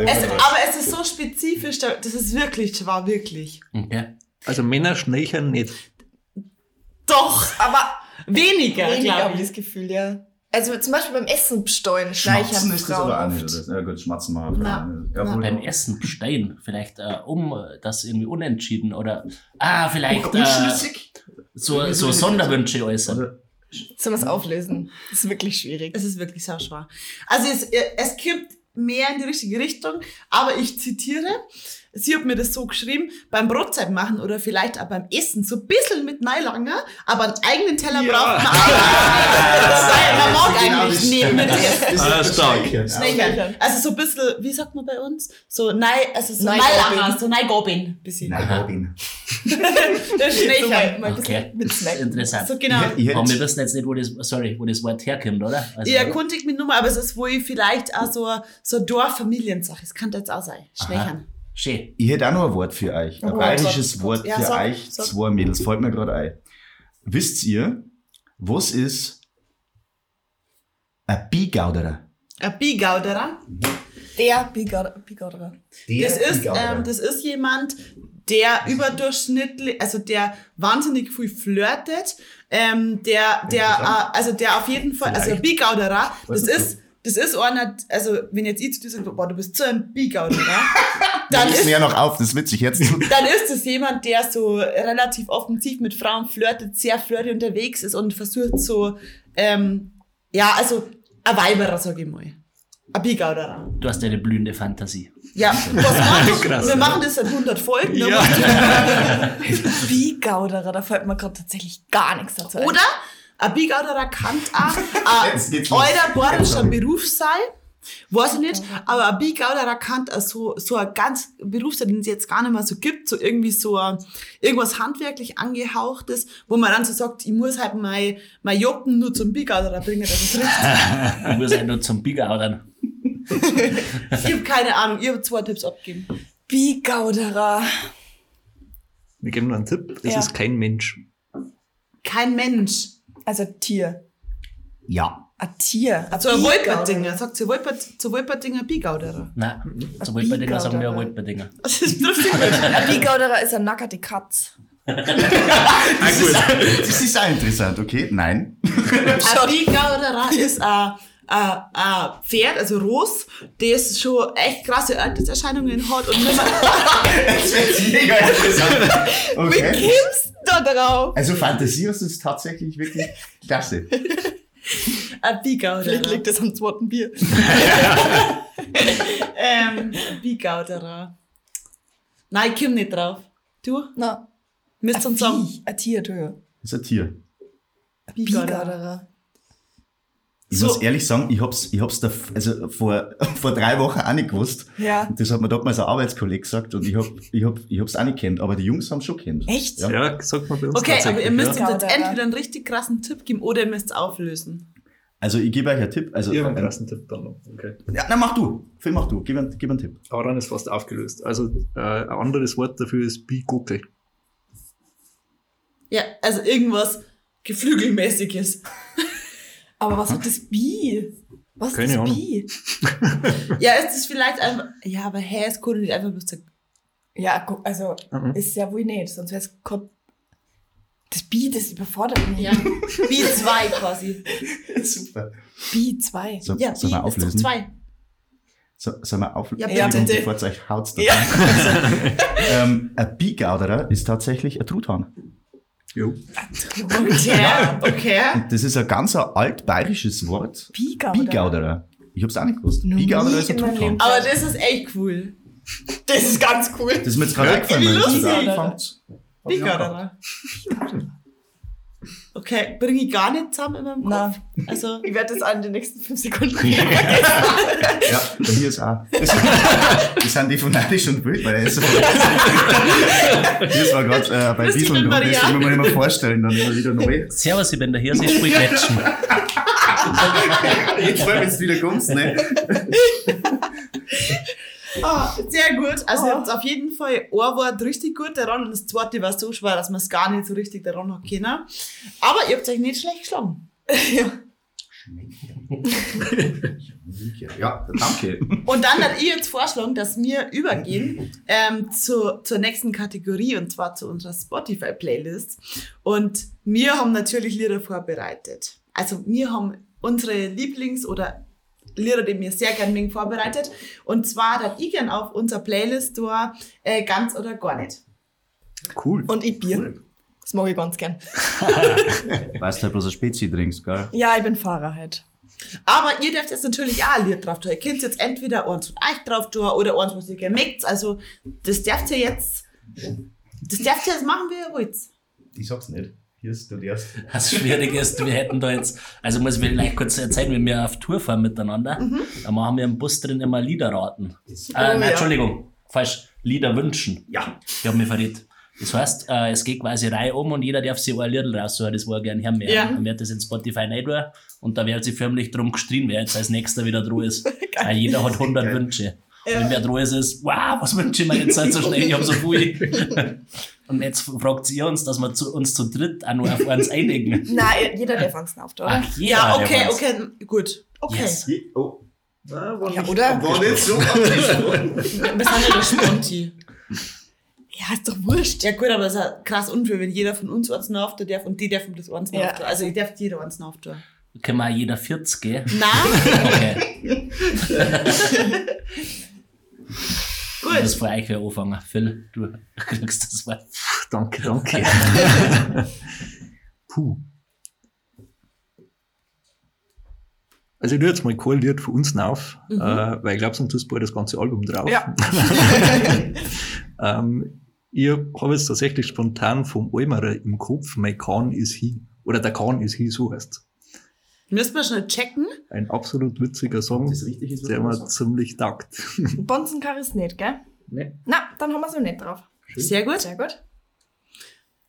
Es, Ja. aber es ist so spezifisch, da- das ist wirklich, war wirklich. Okay. Also Männer schnächern nicht. Doch, aber weniger, weniger glaube habe ich das Gefühl, ja. Also zum Beispiel beim Essen besteuern, Schmatzen schleichern ist das aber auch nicht. Oder? Ja gut, Schmatzen machen. Ja. Beim Essen bestehen. Vielleicht äh, um äh, das irgendwie unentschieden oder ah, vielleicht äh, Unschlüssig? so, so Sonderwünsche äußern. Wir es auflösen? Das ist wirklich schwierig. Es ist wirklich sehr schwer. Also es, es kippt mehr in die richtige Richtung, aber ich zitiere, sie hat mir das so geschrieben, beim Brotzeit machen oder vielleicht auch beim Essen, so ein bisschen mit Neilanger, aber einen eigenen Teller Ja. braucht man auch. Man mag Genau, eigentlich das nicht mit Das- essen. das ist Ah, das stark. Schnächern. Schnächern. Also so ein bisschen, wie sagt man bei uns? So Nei, also so Neigobin. Neilanger, so Neigobin. Mal ein Okay, mit das ist Snacken. interessant. So genau. Aber wir wissen jetzt nicht, wo das, sorry, wo das Wort herkommt, oder? Also, Ich erkundige mich nur mal, aber es ist wohl vielleicht auch so, so eine Dorffamiliensache. Es kann jetzt auch sein. Schnächern. Schön. ich hätte auch noch ein Wort für euch. Ein Oh, bayerisches Gott, Wort ja, für sag, euch, sag. zwei Mädels. Fällt mir gerade ein. Wisst ihr, was ist ein Bigauderer? Ein Bigauderer. Der. Bigoderer. Das ist, ähm, das ist jemand, der überdurchschnittlich, also der wahnsinnig viel flirtet, ähm, der, der, äh, also der auf jeden Fall, also ein Vielleicht. Bigauderer, das ist, das ist einer, also wenn jetzt ich zu dir sage, boah, du bist so ein Bigauderer, Dann ist- ja noch auf, das ist witzig jetzt. Dann ist es jemand, der so relativ offensiv mit Frauen flirtet, sehr flirty unterwegs ist und versucht so, ähm, ja, also ein Weiberer, sag ich mal. Ein Bigauderer. Du hast eine blühende Fantasie. Ja, was machen Krass, wir? machen das seit 100 Folgen. ne? Ja. Wie Gauderer, da fällt mir gerade tatsächlich gar nichts dazu ein. Oder ein Bigauderer kann auch ein euer bayerischer Beruf sein. Weiß ich nicht, aber ein Bigauderer kann auch so, so ein ganz Beruf sein, den es jetzt gar nicht mehr so gibt, so irgendwie so ein, irgendwas handwerklich angehauchtes, wo man dann so sagt, ich muss halt mein, mein Joppen nur zum Bigauderer bringen, dass es richtig Du musst ja nur zum Bigger Ich habe keine Ahnung, ihr habt zwei Tipps abgegeben. Wie Gauderer. Wir geben noch einen Tipp. Es Ja. ist kein Mensch. Kein Mensch. Also Tier. Ja. Ein Tier. Ein Bigauderer. Wolperdinger. Sagt zu Wolpert, zu Wolperdinger Bigauderer. Nein, zu Wolperdinger sagen wir Bigauderer. Wolperdinger. Das ist lustig. Ein Bigauderer ist ein nackerte Katz. Das ist, das ist auch interessant, okay? Nein. Ein Bigauderer ist ein, ein, ein Pferd, also Ross, das schon echt krasse Alterserscheinungen hat und nicht mehr, Das wird mega interessant. Wie Okay. kommst du da drauf? Also Fantasie ist es tatsächlich wirklich klasse. ein Bigauderer. Vielleicht liegt das am zweiten Bier. Ähm, Bigauderer. Nein, ich komm nicht drauf. Du? Na, Müsst uns ein sagen. Ein Tier, du. Das ist ein Tier. Bigauderer. Ich So. muss ehrlich sagen, ich hab's, ich hab's da, also vor, vor drei Wochen auch nicht gewusst. Ja. Das hat mir damals ein Arbeitskollege gesagt und ich hab, ich hab, ich hab's auch nicht kennt, aber die Jungs haben schon kennt. Echt? Ja. Ja, sagt man bei uns Okay, aber ihr müsst ja. uns jetzt entweder einen richtig krassen Tipp geben oder ihr müsst es auflösen. Also ich gebe euch einen Tipp. Also, einen ähm, krassen Tipp dann noch. Okay. ja, na mach du. Phil, mach du. Gib einen, gib einen Tipp. Aber dann ist fast aufgelöst. Also äh, ein anderes Wort dafür ist Bigockel. Ja, also irgendwas Geflügelmäßiges. Aber was hat das Bi? Was Keine ist das Ahnung. Bi? Ja, ist das vielleicht einfach. Ja, aber hä, es konnte nicht einfach bloß sagen. Ja, gu- also Mhm. ist ja wohl nicht, sonst wäre es gerade. Das Bi, das überfordert mich. Ja. Wie zwei quasi. Super. Bi 2. So, Ja, sollen wie wir ist doch auflösen? zwei. So, sollen wir auflösen? Ja, bitte. Bevor es euch haut. Ja. ähm, ein Bigauderer ist tatsächlich ein Truthahn. Jo. Okay, okay. Das ist ein ganz altbayerisches Wort. Bigauderer. Bigauderer. Ich hab's auch nicht gewusst. Noch Bigauderer ist ein. Leben. Aber das ist echt cool. Das ist ganz cool. Das ist mir jetzt gerade eingefallen, anfängst. Bigauderer. Okay, bringe ich gar nicht zusammen in meinem Kopf. Na. Also, Ich werde das an den nächsten fünf Sekunden. Ja, bei mir ist auch. Das, das sind die von Neidisch und Wild, weil er ist so. Das war gerade äh, bei Diesel und mit das muss man immer vorstellen, dann immer wieder neu. Servus, ich bin der Hirsi, sprich Quetschen. Jetzt vor, wenn du wieder kommst, ne? Ah, sehr gut. Also, ihr Oh. habt auf jeden Fall ein Wort richtig gut daran und das zweite war so schwer, dass man es gar nicht so richtig daran hat können. Aber ihr habt euch nicht schlecht geschlagen. Ja, danke. Und dann hat ich jetzt vorschlagen, dass wir übergehen ähm, zu, zur nächsten Kategorie und zwar zu unserer Spotify-Playlist. Und wir haben natürlich Lieder vorbereitet. Also wir haben unsere Lieblings- oder Lieder, die wir sehr gerne mögen, vorbereitet. Und zwar hat ich gern auf unserer Playlist da äh, ganz oder gar nicht. Cool. Und ich Bier. Das mag ich ganz gern. Weißt du halt bloß ein Spezi trinkst, gell? Ja, ich bin Fahrer halt. Aber ihr dürft jetzt natürlich auch ein Lied drauf tun. Ihr könnt jetzt entweder eins von euch drauf tun oder eins, was ihr gerne mögt. Also das dürft ihr jetzt, das dürft ihr jetzt machen, wie ihr wollt. Ich sag's nicht. Hier ist der erste. Das Schwierige ist, wir hätten da jetzt, also muss ich vielleicht kurz erzählen, wenn wir auf Tour fahren miteinander, dann machen wir im Bus drin immer Lieder raten. Äh, nein, ja. Entschuldigung, falsch, Lieder wünschen. Ja. Ich habe mich verrät. Das heißt, äh, es geht quasi Reihe um und jeder darf sich ein Lied raussuchen, das war gern hören. Ja. Dann wird das in Spotify nicht tun und da wird sich förmlich drum gestrien, wer jetzt als nächster wieder dran ist. Weil jeder hat 100 Wünsche. Und wenn wer dran ist, ist, wow, was wünsche ich mir jetzt halt so schnell, ich habe so viel. und jetzt fragt ihr uns, dass wir zu, uns zu dritt auch nur auf eins einigen. Nein, jeder darf uns auf, oder? Ach, jeder, Ja, okay, okay, gut. Okay. Yes. Oh. Ja, oder? War nicht so. Wir sind ja der Sponti. Ja, ist doch wurscht. Ja gut, aber es ist ja krass unfair, wenn jeder von uns eins darf und die dürfen das eins Ja. Also ich darf jeder eins nachtun. Können wir auch jeder 40 gehen? Nein, Okay. Gut. Das für euch wieder anfangen. Phil, du kriegst das Wort. Danke, danke. Puh. Also ich tue jetzt mal kein Lied für uns auf, äh, weil ich glaube, sonst ist bald das ganze Album drauf. Ja. ähm, ich habe jetzt tatsächlich spontan vom Almerer im Kopf, mein Kahn ist he. Oder der Kahn ist he, so heißt Müssen wir schnell checken. Ein absolut witziger Song, das richtig ist, was der sagst. ziemlich taugt. Bonzenkar ist nicht, gell? Nee. Na, dann haben wir so nicht drauf. Sehr gut. Sehr gut.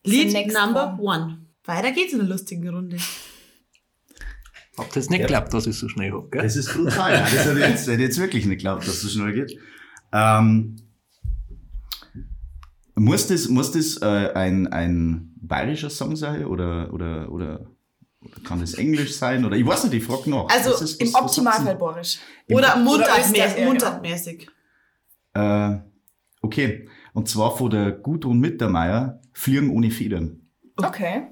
Lied Number one. One. Weiter geht's in der lustigen Runde. Habt ihr jetzt nicht Ja. geglaubt, dass ich so schnell hab, gell? Das ist brutal. Das hätte ich jetzt, hätte jetzt wirklich nicht geglaubt, dass das so schnell geht. Ähm, muss das, muss das äh, ein, ein bayerischer Song sein oder, oder, oder, oder kann das Englisch sein? Oder ich weiß nicht, ich frage noch. Also Was ist- im was- was Optimalfall Borisch. Oder mundartmäßig. Äh, okay. Und zwar von der Gudrun Mittermeier, Fliegen ohne Federn. Okay.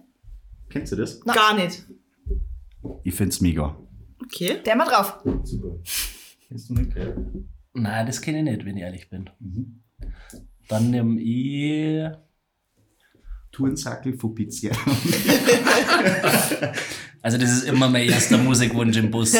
Kennst du das? Na. Gar nicht. Ich find's mega. Okay. Der mal drauf. Super. Kennst du nicht, gell? Nein, das kenne ich nicht, wenn ich ehrlich bin. Mhm. Dann nehme ich. Tourensackel von Pizza. Also, das ist immer mein erster Musikwunsch im Bus.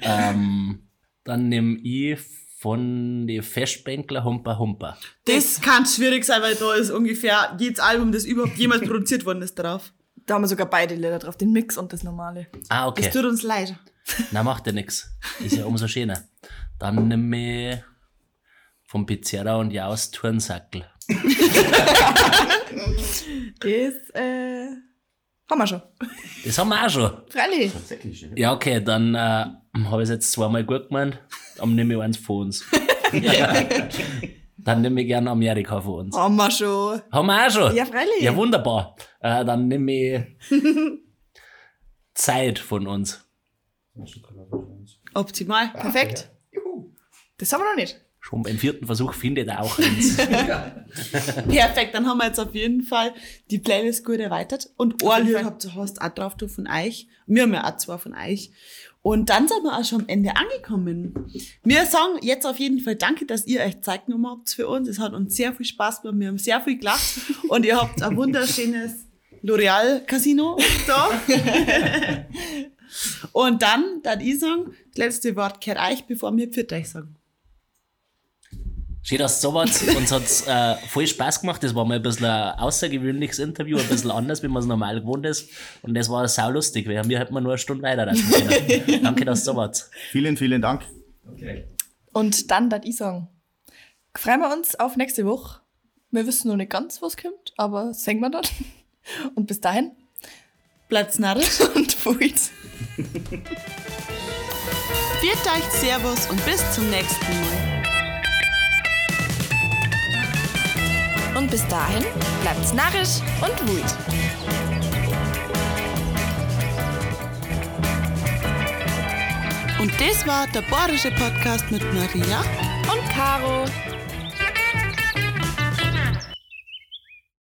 ähm, dann nehme ich von die Festbänkler Humper Humper. Das kann schwierig sein, weil da ist ungefähr jedes Album, das überhaupt jemals produziert worden ist, drauf. Da haben wir sogar beide Lieder drauf, den Mix und das normale. Ah, Es okay. tut uns leid. Na, macht ja nix. Ist ja umso schöner. Dann nehme ich vom Pizzeria und Jaus Turnsackel. Das, äh, haben wir schon. Das haben wir auch schon. Freilich. Tatsächlich, ja. Okay, dann äh, habe ich es jetzt zweimal gut gemeint. Dann nehme ich eins von uns. dann nehme ich gerne Amerika von uns. Haben wir schon. Haben wir auch schon. Ja, freilich. Ja, wunderbar. Äh, dann nehme ich Zeit von uns. Optimal. Perfekt. Das haben wir noch nicht. Schon beim vierten Versuch findet er auch eins. Perfekt, dann haben wir jetzt auf jeden Fall die Playlist gut erweitert. Und Lied habt ihr hast auch drauf du von euch. Wir haben ja auch zwei von euch. Und dann sind wir auch schon am Ende angekommen. Wir sagen jetzt auf jeden Fall danke, dass ihr euch Zeit genommen habt für uns. Es hat uns sehr viel Spaß gemacht. Wir haben sehr viel gelacht. Und ihr habt ein wunderschönes L'Oreal Casino da. Und dann, dann ich sagen, das letzte Wort kehrt euch, bevor wir für euch sagen. Schön, dass du so warst. Uns hat's äh, voll Spaß gemacht. Das war mal ein bisschen ein außergewöhnliches Interview, ein bisschen anders, wie man es normal gewohnt ist. Und das war sau lustig, weil wir hätten wir nur eine Stunde weiter können. Danke, dass du so warst. Vielen, vielen Dank. Und dann, dat ich sagen, freuen wir uns auf nächste Woche. Wir wissen noch nicht ganz, was kommt, aber sehen wir dann. Und bis dahin Bleibt's narrisch. und Pfui. Viert euch Servus und bis zum nächsten Mal. Und bis dahin bleibt's narrisch und wut. Und das war der Bayerische Podcast mit Maria. Und Caro.